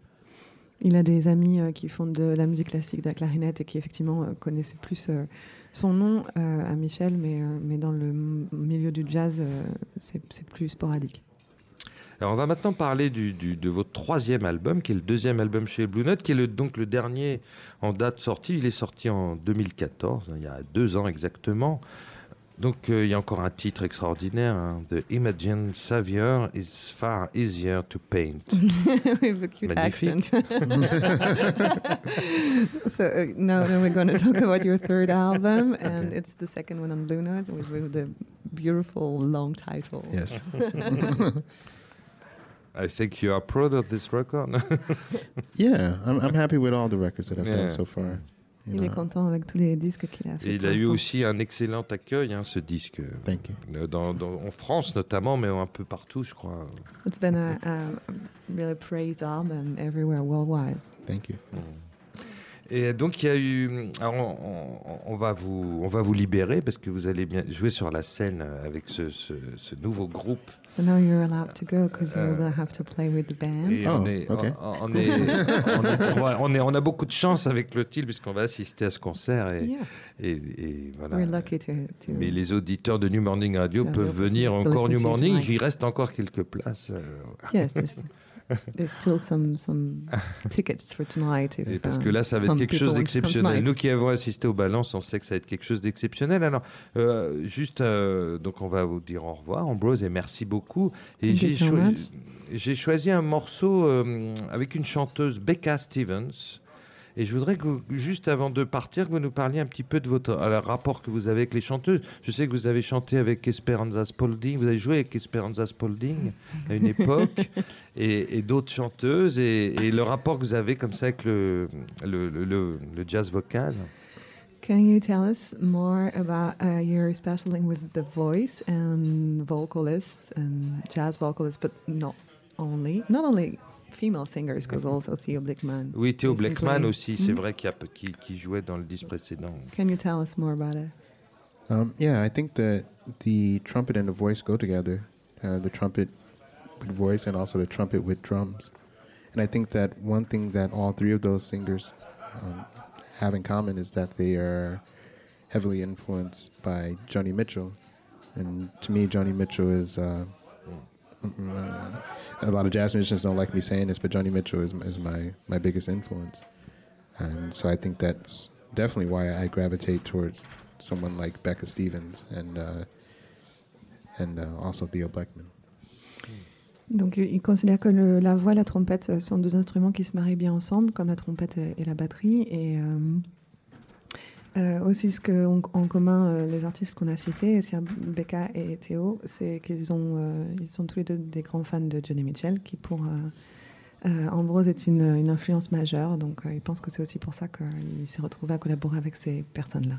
Il a des amis euh, qui font de la musique classique, de la clarinette, et qui effectivement euh, connaissaient plus euh, son nom euh, à Michel, mais, euh, mais dans le milieu du jazz, euh, c'est plus sporadique. Alors on va maintenant parler du, du, de votre troisième album, qui est le deuxième album chez Blue Note, qui est le, donc le dernier en date sortie. Il est sorti en 2014, il y a deux ans exactement. Donc euh, il y a encore un titre extraordinaire, hein, The Imagine Savior is far easier to paint. With a cute Magnifique. accent. so uh, now, now we're going to talk about your third album, and okay. it's the second one on Blue Note with, with the beautiful long title. Yes. I think you are proud of this record. yeah, I'm, I'm happy with all the records that I've yeah. done so far. Il est content avec tous les disques qu'il a fait. Et il a eu aussi un excellent accueil, hein, ce disque. Thank you. Euh, dans, dans, en France notamment, mais un peu partout, je crois. It's been a, a really praised album everywhere worldwide. Thank you. Mm. Et donc il y a eu, alors on, on, va vous, on va vous libérer parce que vous allez bien jouer sur la scène avec ce, ce, ce nouveau groupe. So now you're allowed to go because you will have to play with the band. Et oh, on, est, okay. on, on, est, on, est, on, on a beaucoup de chance avec le TIL puisqu'on va assister à ce concert et, yeah. et, et voilà. We're lucky to, to Mais les auditeurs de New Morning Radio peuvent venir encore New Morning. Il reste encore quelques places. Yes, There's still some, some tickets for tonight. If, Et parce que là, ça va être quelque chose d'exceptionnel. Nous qui avons assisté aux balances, on sait que ça va être quelque chose d'exceptionnel. Alors, euh, juste, euh, donc on va vous dire au revoir, Ambrose, et merci beaucoup. Et j'ai cho choisi un morceau euh, avec une chanteuse, Becca Stevens. Et je voudrais que, juste avant de partir, que vous nous parliez un petit peu de votre rapport que vous avez avec les chanteuses. Je sais que vous avez chanté avec Esperanza Spalding, vous avez joué avec Esperanza Spalding à une époque, et, d'autres chanteuses, et, le rapport que vous avez comme ça avec le, le, le, le jazz vocal. Can you tell us more about uh, your specialing with the voice and vocalists and jazz vocalists, but not only, not only female singers, because also Theo Blickman. Oui, Theo Blickman aussi, c'est mm -hmm. vrai qu'il qui, qui jouait dans le disque précédent. Can you tell us more about it? Um, yeah, I think that the trumpet and the voice go together. Uh, the trumpet with voice and also the trumpet with drums. And I think that one thing that all three of those singers um, have in common is that they are heavily influenced by Joni Mitchell. And to me, Joni Mitchell is. Uh, a lot of jazz musicians don't like me saying this, but Joni Mitchell is, is my, my biggest influence. And so I think that's definitely why I gravitate towards someone like Becca Stevens and, uh, and uh, also Theo Blackman. Donc il considère que le, la voix et la trompette sont deux instruments qui se marient bien ensemble, comme la trompette et, la batterie. Et euh, euh, aussi ce qu'ont en commun euh, les artistes qu'on a cités, Becca et Théo, c'est qu'ils ont, ils sont tous les deux des grands fans de Johnny Mitchell, qui pour Ambrose est une, influence majeure. Donc il pense que c'est aussi pour ça qu'il s'est retrouvé à collaborer avec ces personnes-là.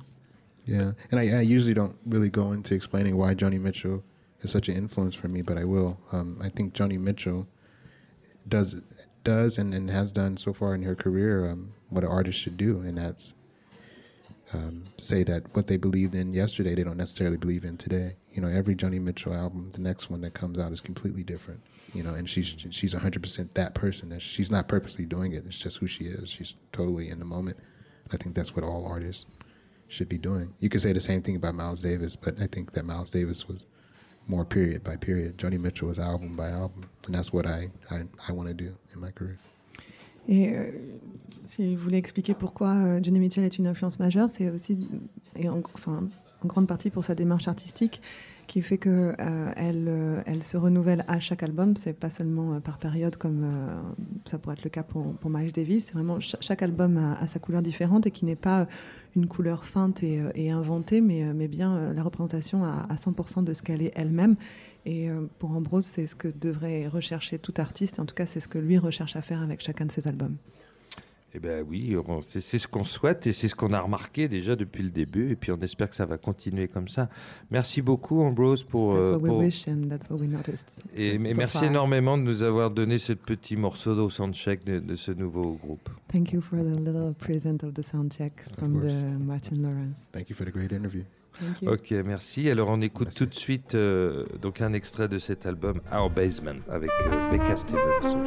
Yeah, and I, I usually don't really go into explaining why Johnny Mitchell is such an influence for me, but I will. Um, I think Joni Mitchell does does and, and has done so far in her career um, what an artist should do, and that's um, say that what they believed in yesterday they don't necessarily believe in today. You know, every Joni Mitchell album, the next one that comes out is completely different. You know, and she's she's 100% that person. That she's not purposely doing it. It's just who she is. She's totally in the moment. I think that's what all artists should be doing. You could say the same thing about Miles Davis, but I think that Miles Davis was more period by period. Joni Mitchell was album by album, and that's what I I, I want to do in my career. Et euh, si vous voulez expliquer pourquoi euh, Johnny Mitchell est une influence majeure, c'est aussi, et en, grande partie pour sa démarche artistique, qui fait que euh, euh, se renouvelle à chaque album. C'est pas seulement par période comme ça pourrait être le cas pour, pour Davis. C'est vraiment chaque, album a, sa couleur différente et qui n'est pas une couleur feinte et, inventée, mais, bien la représentation à 100% de ce qu'elle est elle-même. Et pour Ambrose, c'est ce que devrait rechercher tout artiste. En tout cas, c'est ce que lui recherche à faire avec chacun de ses albums. Eh bien oui, c'est ce qu'on souhaite et c'est ce qu'on a remarqué déjà depuis le début et puis on espère que ça va continuer comme ça. Merci beaucoup Ambrose pour... That's what we wish and that's what we noticed. Et merci énormément de nous avoir donné ce petit morceau de soundcheck de, de ce nouveau groupe. Thank you for the little present of the soundcheck from the Martin Lawrence. Thank you for the great interview. Ok, merci. Alors on écoute tout de suite euh, donc un extrait de cet album Our Basement avec euh, Becca Stevens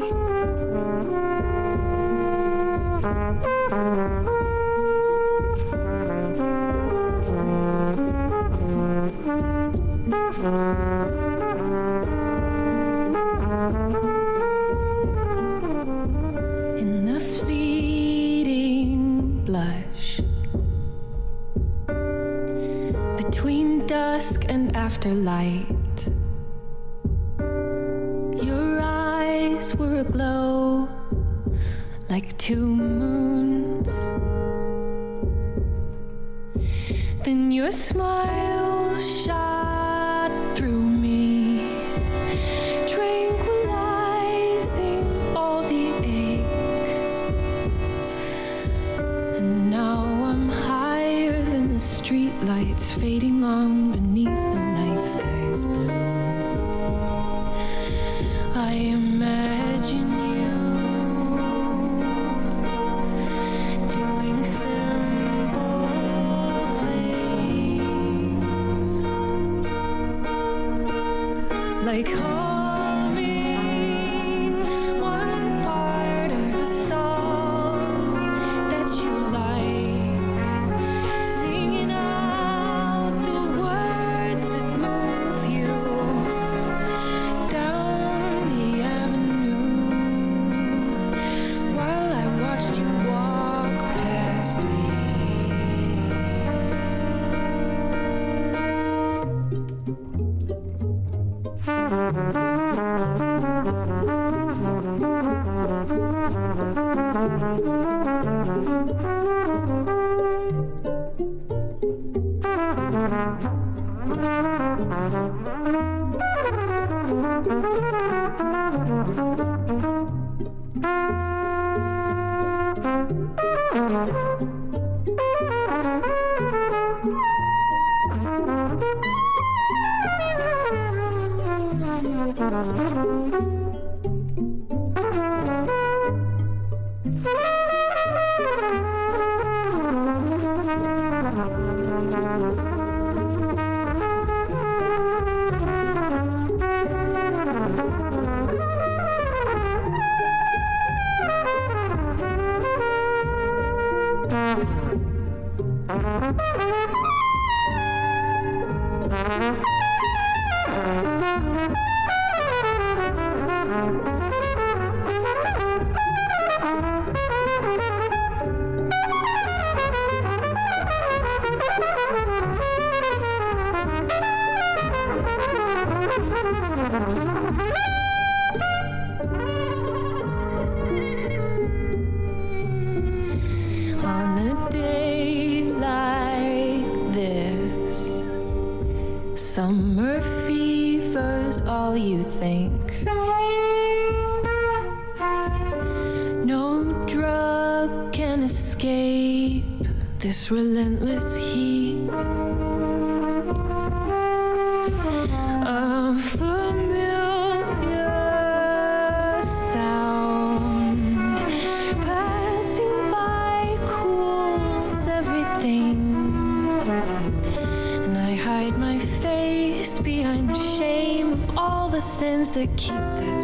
dusk and afterlight, your eyes were aglow like two moons. Then your smile shot streetlights fading on beneath the night sky's blue. I imagine that keep that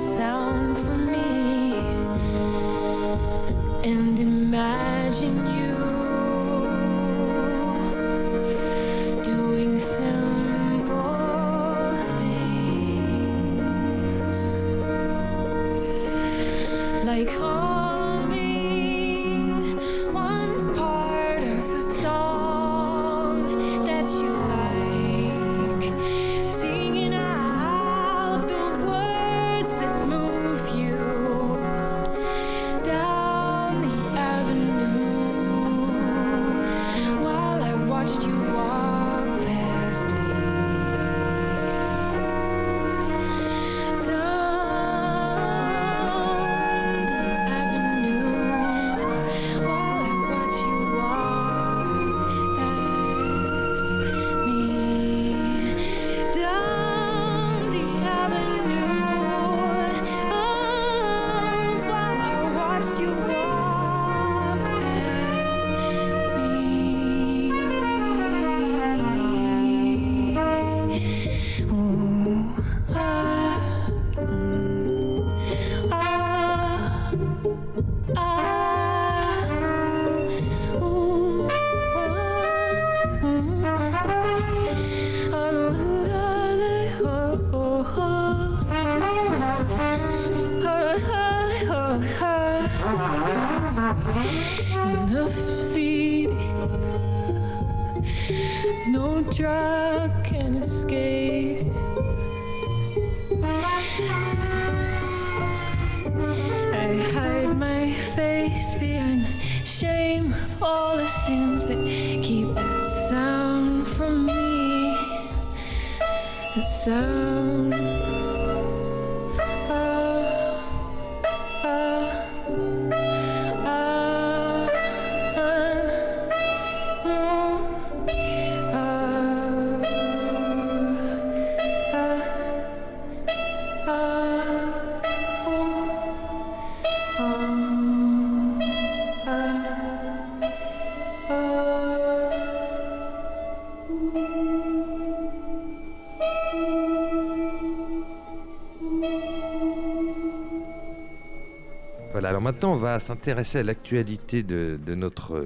alors maintenant, on va s'intéresser à l'actualité de, notre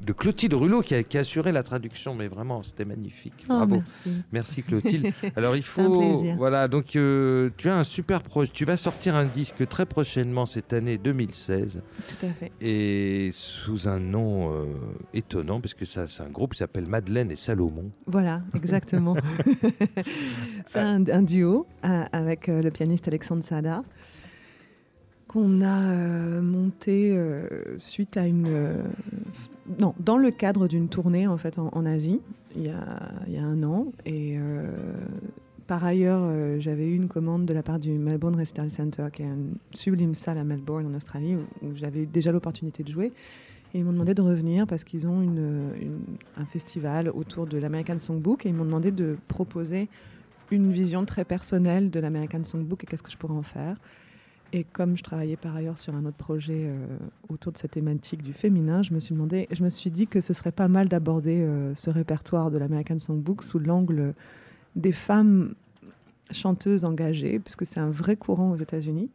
de Clotilde Rulot qui a, assuré la traduction, mais vraiment, c'était magnifique. Oh, Bravo. merci. Merci Clotilde. Alors il faut, voilà, donc euh, tu as un super projet. Tu vas sortir un disque très prochainement cette année 2016. Tout à fait. Et sous un nom euh, étonnant, parce que ça, c'est un groupe qui s'appelle Madeleine et Salomon. Voilà, exactement. c'est un, duo euh, avec le pianiste Alexandre Sada qu'on a euh, monté euh, suite à une euh, non, dans le cadre d'une tournée en fait en, Asie, il y, a, il y, a, un an. Et par ailleurs, j'avais eu une commande de la part du Melbourne Recital Center, qui est une sublime salle à Melbourne en Australie, où, j'avais déjà l'opportunité de jouer. Et ils m'ont demandé de revenir parce qu'ils ont une, un festival autour de l'American Songbook et ils m'ont demandé de proposer une vision très personnelle de l'American Songbook et qu'est-ce que je pourrais en faire. Et comme je travaillais par ailleurs sur un autre projet euh, autour de cette thématique du féminin, je me suis demandé, je me suis dit que ce serait pas mal d'aborder euh, ce répertoire de l'American Songbook sous l'angle des femmes chanteuses engagées, puisque c'est un vrai courant aux États-Unis.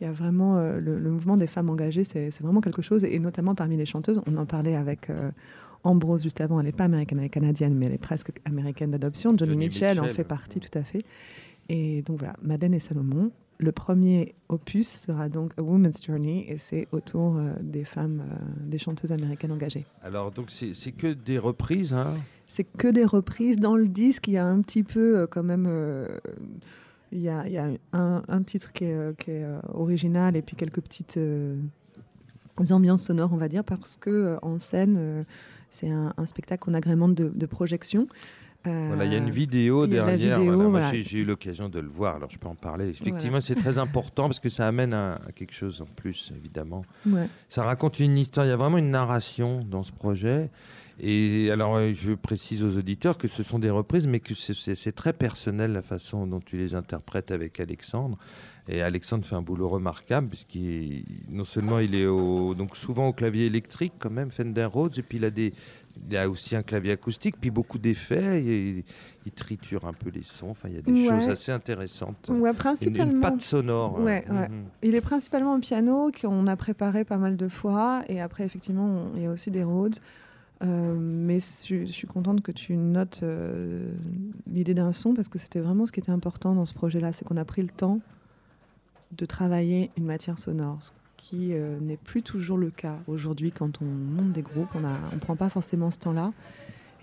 Il y a vraiment euh, le, mouvement des femmes engagées, c'est vraiment quelque chose, et notamment parmi les chanteuses. On en parlait avec Ambrose juste avant. Elle n'est pas américaine, elle est canadienne, mais elle est presque américaine d'adoption. Johnny, Mitchell, en fait partie tout à fait. Et donc voilà, Madeleine et Salomon, le premier opus sera donc A Woman's Journey et c'est autour euh, des femmes, euh, des chanteuses américaines engagées. Alors donc c'est que des reprises hein? C'est que des reprises. Dans le disque, il y a un petit peu euh, quand même... il y a, y a un, titre qui est, qui est original et puis quelques petites ambiances sonores, on va dire, parce que en scène, c'est un, spectacle en agrément de, de projection. Voilà, il y a une vidéo derrière. J'ai eu l'occasion de le voir, alors je peux en parler. Effectivement, c'est très important parce que ça amène à, quelque chose en plus, évidemment. Ça raconte une histoire, il y a vraiment une narration dans ce projet. Et alors, euh, je précise aux auditeurs que ce sont des reprises, mais que c'est très personnel la façon dont tu les interprètes avec Alexandre. Et Alexandre fait un boulot remarquable, puisqu'il non seulement il est au, donc souvent au clavier électrique, quand même, Fender Rhodes, et puis il a, des, il a aussi un clavier acoustique, puis beaucoup d'effets, il, il, triture un peu les sons, enfin il y a des choses assez intéressantes. Ouais, principalement. Une, patte sonore. Ouais, ouais. Mhm. Il est principalement au piano, qu'on a préparé pas mal de fois, et après, effectivement, il y a aussi des Rhodes. Euh, mais je, suis contente que tu notes euh, l'idée d'un son parce que c'était vraiment ce qui était important dans ce projet-là, c'est qu'on a pris le temps de travailler une matière sonore, ce qui euh, n'est plus toujours le cas aujourd'hui quand on monte des groupes. On ne prend pas forcément ce temps-là.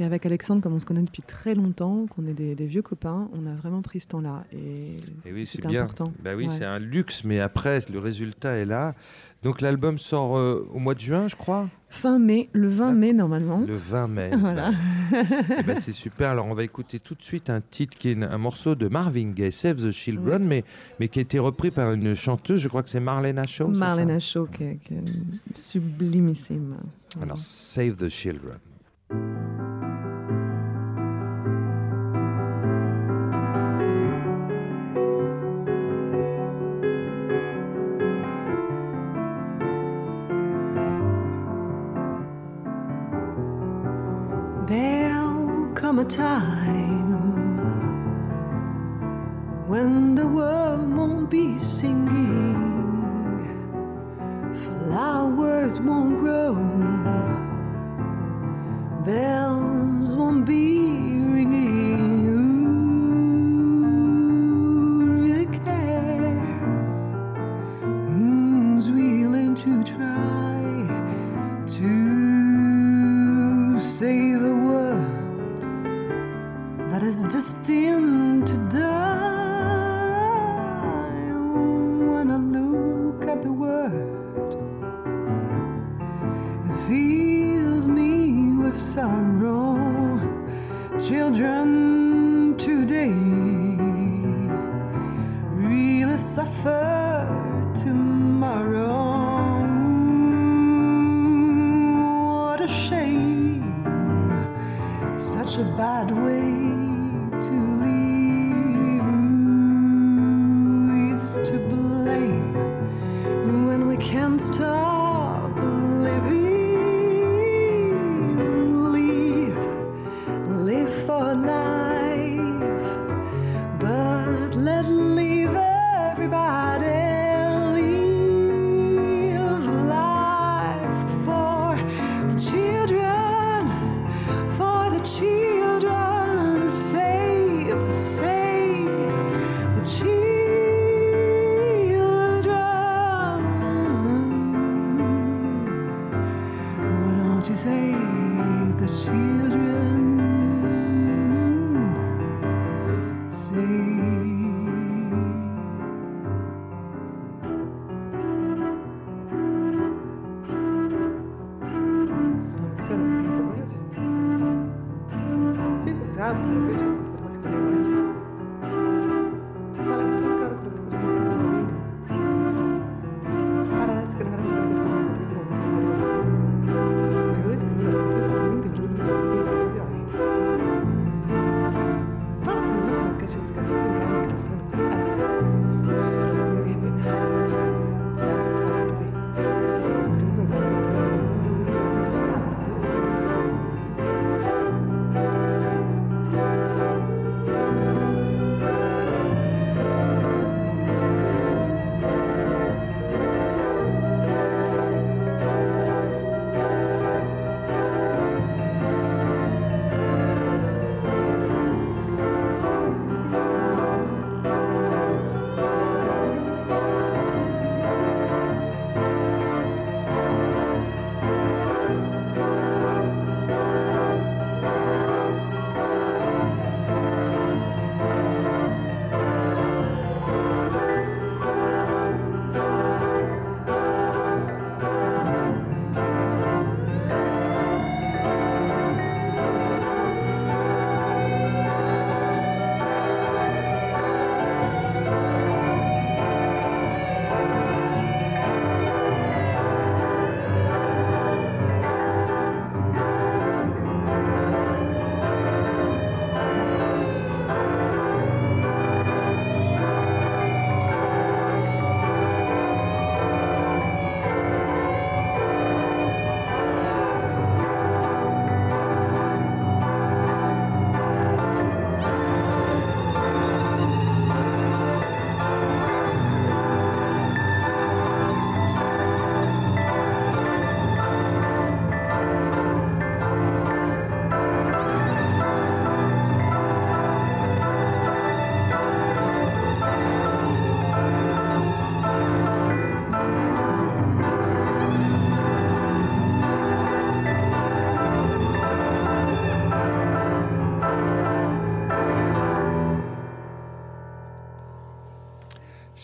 Et avec Alexandre, comme on se connaît depuis très longtemps, qu'on est des, vieux copains, on a vraiment pris ce temps-là. Et, oui, c'est important. Bah oui, c'est un luxe, mais après, le résultat est là. Donc l'album sort euh, au mois de juin, je crois? Fin mai, le 20 mai normalement. Le 20 mai. voilà. Eh ben, c'est super. Alors on va écouter tout de suite un titre qui est un morceau de Marvin Gaye, Save the Children, mais, mais qui a été repris par une chanteuse, je crois que c'est Marlena Shaw. Marlena Shaw, qui est, sublimissime. Alors Save the Children. Come a time when the world won't be singing, flowers won't grow, bells won't be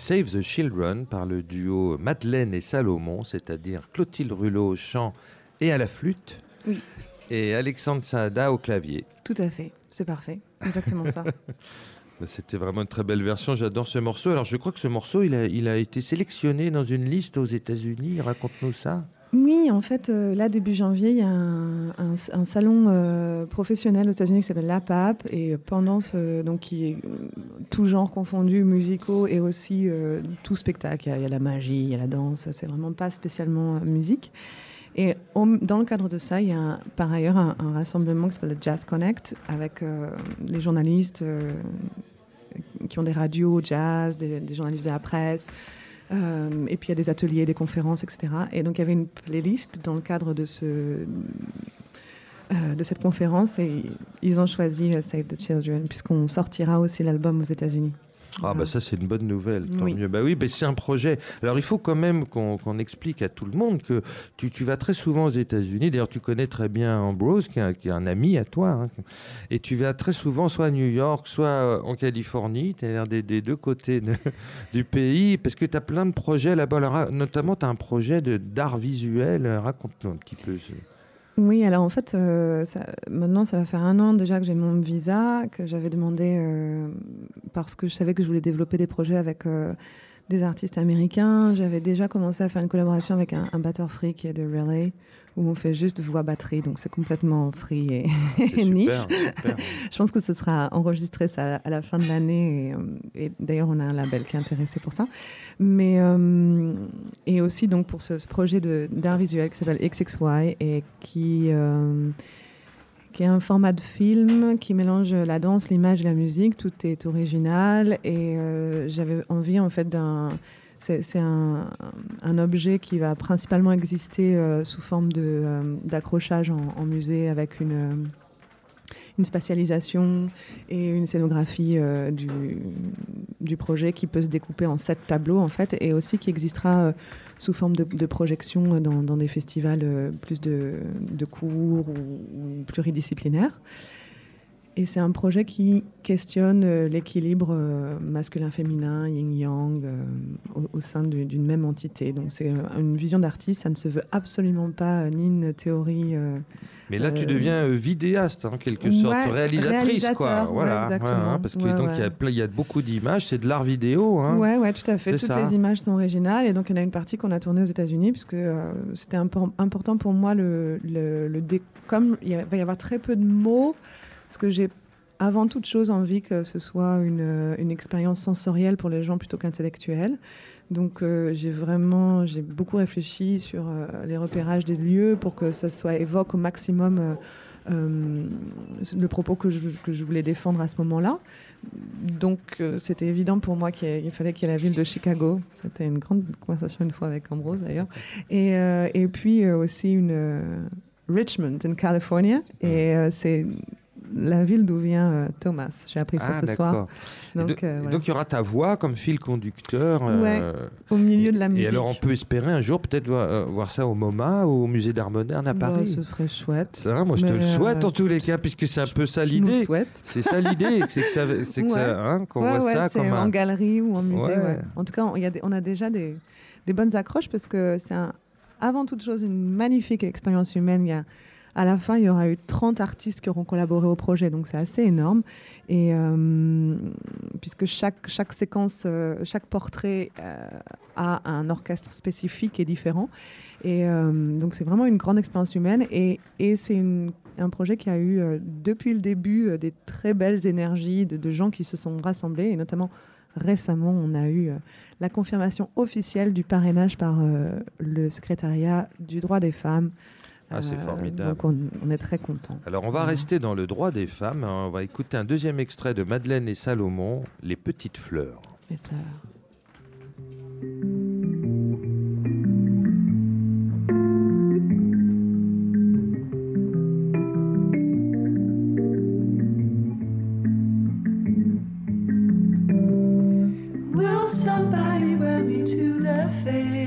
Save the Children par le duo Madeleine et Salomon, c'est-à-dire Clotilde Rulot au chant et à la flûte, et Alexandre Saada au clavier. Tout à fait, c'est parfait, exactement ça. Bah, c'était vraiment une très belle version, j'adore ce morceau. Alors je crois que ce morceau, il a, il a été sélectionné dans une liste aux États-Unis, raconte-nous ça. Oui, en fait, euh, là, début janvier, il y a un, salon euh, professionnel aux États-Unis qui s'appelle l'APAP. Et pendant ce. Donc, qui est euh, tout genre confondu, musicaux et aussi tout spectacle. Il y, a, la magie, il y a la danse. C'est vraiment pas spécialement musique. Et dans le cadre de ça, il y a par ailleurs un, rassemblement qui s'appelle le Jazz Connect avec les journalistes qui ont des radios jazz, des journalistes de la presse. Euh, et puis il y a des ateliers, des conférences, etc. Et donc il y avait une playlist dans le cadre de, ce, euh, de cette conférence et ils ont choisi euh, Save the Children puisqu'on sortira aussi l'album aux États-Unis. Ah bah ça c'est une bonne nouvelle, tant mieux. Bah oui, bah c'est un projet. Alors il faut quand même qu'on explique à tout le monde que tu, tu vas très souvent aux États-Unis. D'ailleurs tu connais très bien Ambrose, qui est un, ami à toi, hein. et tu vas très souvent soit à New York, soit euh, en Californie. As des, des deux côtés du pays, parce que tu as plein de projets là-bas. Notamment tu as un projet d'art visuel. Raconte-nous un petit peu. Oui, alors en fait, euh, maintenant, ça va faire un an déjà que j'ai mon visa, que j'avais demandé euh, parce que je savais que je voulais développer des projets avec euh, des artistes américains. J'avais déjà commencé à faire une collaboration avec un, un batteur free qui est de Relay, où on fait juste voix batterie, donc c'est complètement free et, niche. je pense que ce sera enregistré ça à la fin de l'année, et, et d'ailleurs on a un label qui est intéressé pour ça. Mais euh, et aussi donc pour ce, ce projet d'art visuel qui s'appelle XXY et qui euh, qui est un format de film qui mélange la danse, l'image et la musique. Tout est original et euh, j'avais envie en fait d'un c'est un, objet qui va principalement exister euh, sous forme d'accrochage en, musée avec une, une spatialisation et une scénographie euh, du, du, projet qui peut se découper en sept tableaux en fait et aussi qui existera euh, sous forme de, projection dans, des festivals euh, plus de, de cours ou, ou, pluridisciplinaires. Et c'est un projet qui questionne euh, l'équilibre euh, masculin-féminin, yin-yang, euh, au, sein d'une même entité. Donc c'est une vision d'artiste, ça ne se veut absolument pas ni une théorie. mais là, tu deviens vidéaste, en quelque sorte, réalisatrice, quoi. Voilà, exactement. parce que donc il y, a beaucoup d'images, c'est de l'art vidéo. Hein. Ouais, ouais, tout à fait. Toutes les images sont originales, et donc il y en a une partie qu'on a tournée aux États-Unis, puisque c'était important pour moi le, le, le comme il va y avoir très peu de mots. Parce que j'ai avant toute chose envie que ce soit une, euh, une expérience sensorielle pour les gens plutôt qu'intellectuelle. Donc euh, j'ai vraiment, j'ai beaucoup réfléchi sur euh, les repérages des lieux pour que ça soit évoque au maximum le propos que je, que je, voulais défendre à ce moment-là. Donc c'était évident pour moi qu'il fallait qu'il y ait la ville de Chicago. C'était une grande conversation une fois avec Ambrose d'ailleurs. Et, et puis aussi une Richmond, en Californie. Et c'est la ville d'où vient euh, Thomas. J'ai appris ça ah, ce soir. Donc, euh, donc il y aura ta voix comme fil conducteur. Euh, au milieu de la musique. Et alors on peut espérer un jour peut-être voir, ça au MoMA ou au Musée d'Art Moderne à bah, Paris. ce serait chouette. Ça, moi je te le souhaite en tous les cas puisque c'est un peu ça l'idée. C'est ça l'idée, c'est que ça, c'est que ça, hein, qu'on voit ça comme en galerie ou en musée. En tout cas, on, y a on a déjà des, des bonnes accroches parce que c'est avant toute chose une magnifique expérience humaine. Il y a à la fin, il y aura eu 30 artistes qui auront collaboré au projet, donc c'est assez énorme. Et euh, puisque chaque, séquence, euh, chaque portrait euh, a un orchestre spécifique et différent. Et donc c'est vraiment une grande expérience humaine. Et, c'est un projet qui a eu depuis le début des très belles énergies de, gens qui se sont rassemblés. Et notamment récemment, on a eu la confirmation officielle du parrainage par le secrétariat du droit des femmes. Ah, c'est euh, formidable. Donc on, est très content. Alors on va rester dans le droit des femmes. Hein. On va écouter un deuxième extrait de Madeleine et Salomon, Les petites fleurs. Les fleurs. Will somebody wear me to the fair?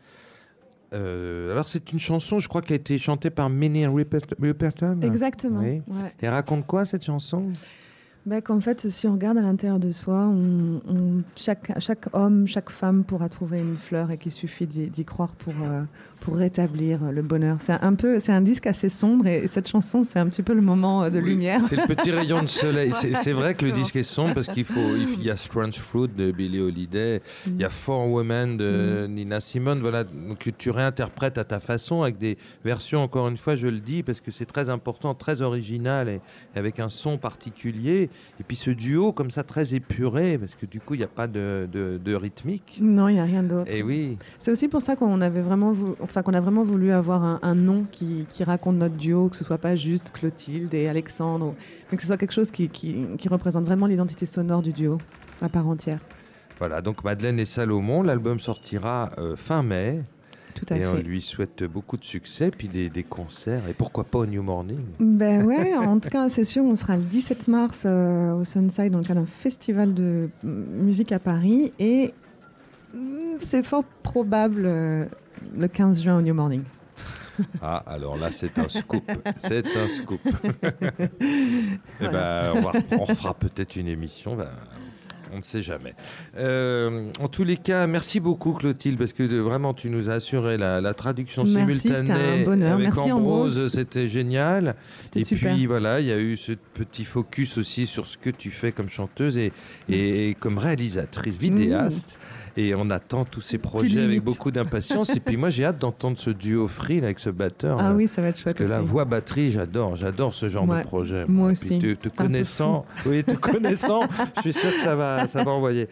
Euh, alors c'est une chanson, je crois, qui a été chantée par Minnie Riperton. Exactement. Et raconte quoi cette chanson? Bah, Qu'en fait, si on regarde à l'intérieur de soi, on, chaque, chaque homme, chaque femme pourra trouver une fleur et qu'il suffit d'y croire pour, euh, pour rétablir le bonheur. C'est un peu, c'est un disque assez sombre et, cette chanson, c'est un petit peu le moment euh, de lumière. C'est le petit rayon de soleil. C'est vrai que le disque est sombre parce qu'il faut, il y a Strange Fruit de Billie Holiday, il y a Four Women de mm. Nina Simone, voilà, que tu réinterprètes à ta façon avec des versions, encore une fois, je le dis parce que c'est très important, très original et avec un son particulier. Et puis ce duo comme ça très épuré, parce que du coup il n'y a pas de, de, rythmique. Non, il n'y a rien d'autre. Et oui. C'est aussi pour ça qu'on avait vraiment, enfin qu'on a vraiment voulu avoir un, nom qui, qui, raconte notre duo, que ce soit pas juste Clotilde et Alexandre, mais que ce soit quelque chose qui, qui, qui représente vraiment l'identité sonore du duo à part entière. Voilà, donc Madeleine et Salomon, l'album sortira euh, fin mai et on lui souhaite beaucoup de succès, puis des, concerts, et pourquoi pas au New Morning Ben ouais, en tout cas, c'est sûr, on sera le 17 mars euh, au Sunside dans le cadre d'un festival de musique à Paris, et mm, c'est fort probable euh, le 15 juin au New Morning. Ah, alors là, c'est un scoop. C'est un scoop. Eh ben, on, va, on fera peut-être une émission. Ben, on ne sait jamais. Euh, en tous les cas, merci beaucoup Clotilde, parce que vraiment tu nous as assuré la, traduction simultanée un bonheur. avec merci Ambrose, c'était génial. Et puis voilà, il y a eu ce petit focus aussi sur ce que tu fais comme chanteuse et, et, comme réalisatrice, vidéaste. Et on attend tous ces projets avec beaucoup d'impatience. et puis moi, j'ai hâte d'entendre ce duo free avec ce batteur. Ah oui, ça va être chouette. Parce que la voix batterie, j'adore, j'adore ce genre de projet. Moi aussi. te, connaissant, oui, te connaissant, je suis sûr que ça va, ça va envoyer.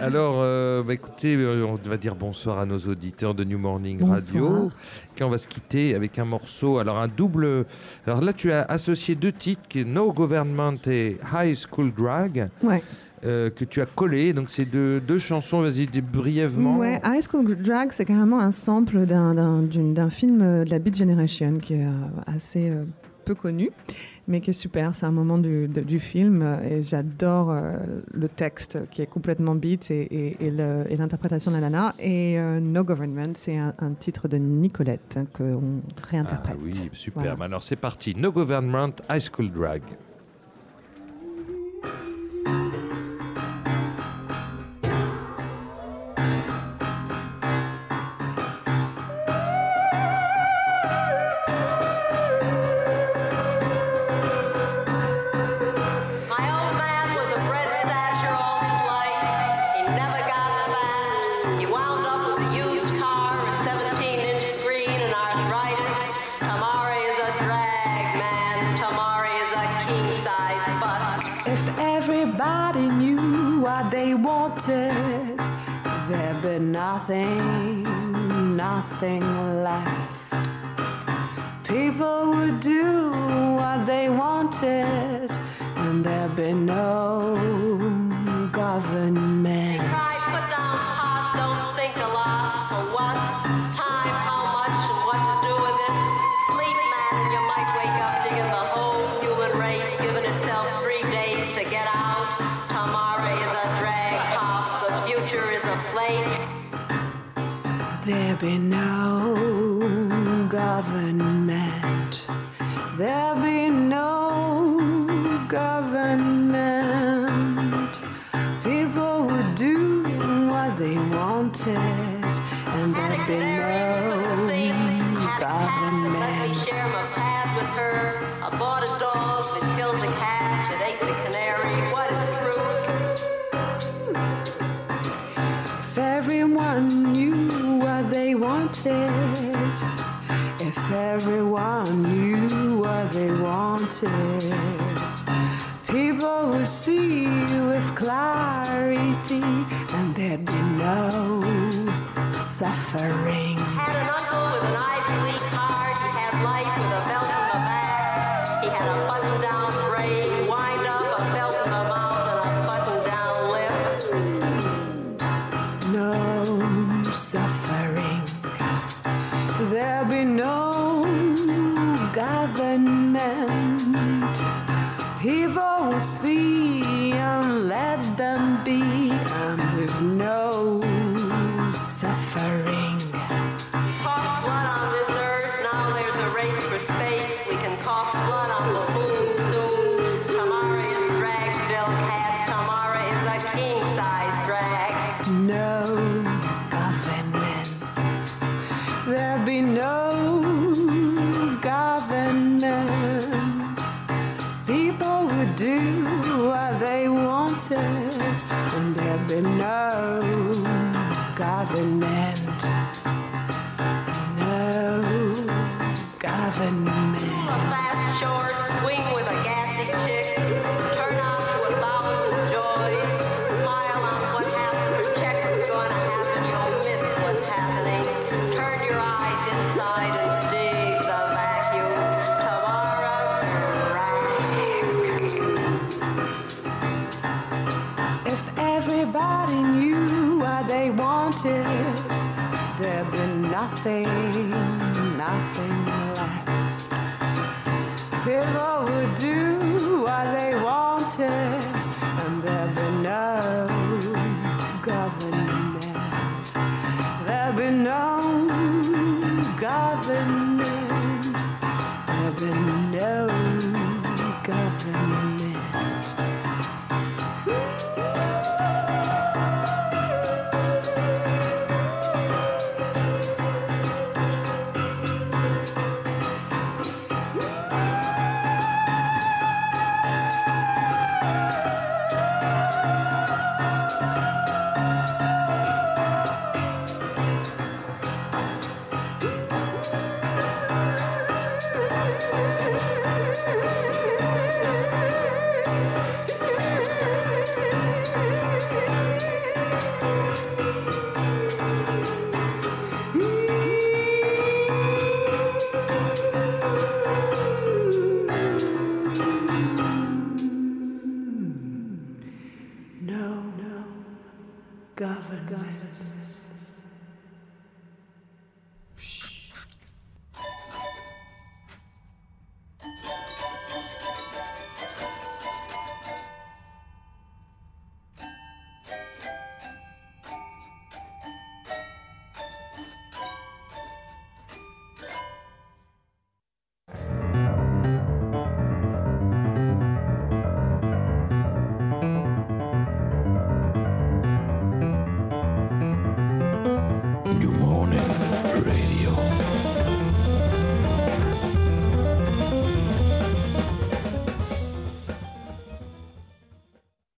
Alors, euh, bah, écoutez, euh, on va dire bonsoir à nos auditeurs de New Morning Radio. Quand on va se quitter avec un morceau, alors un double. Alors là, tu as associé deux titres, qui est No Government et High School Drag. Ouais. Euh, que tu as collé. Donc, c'est deux, deux chansons, vas-y, brièvement. Ouais, High School Drag, c'est carrément un sample d'un film euh, de la Beat Generation qui est euh, assez peu connu, mais qui est super. C'est un moment du, du film et j'adore le texte qui est complètement beat et, et, l'interprétation de la nana. Et No Government, c'est un, titre de Nicolette qu'on réinterprète. Ah oui, super. Alors, c'est parti. No Government, High School Drag. Nothing, left. People would do what they wanted, and there'd be no be no government. There be no government. People would do what they wanted, and there'd be no government. Let share my path with her. I bought a dog that killed the cat that ate the canary. Everyone knew what they wanted, people would see with clarity and there'd be no suffering. Do say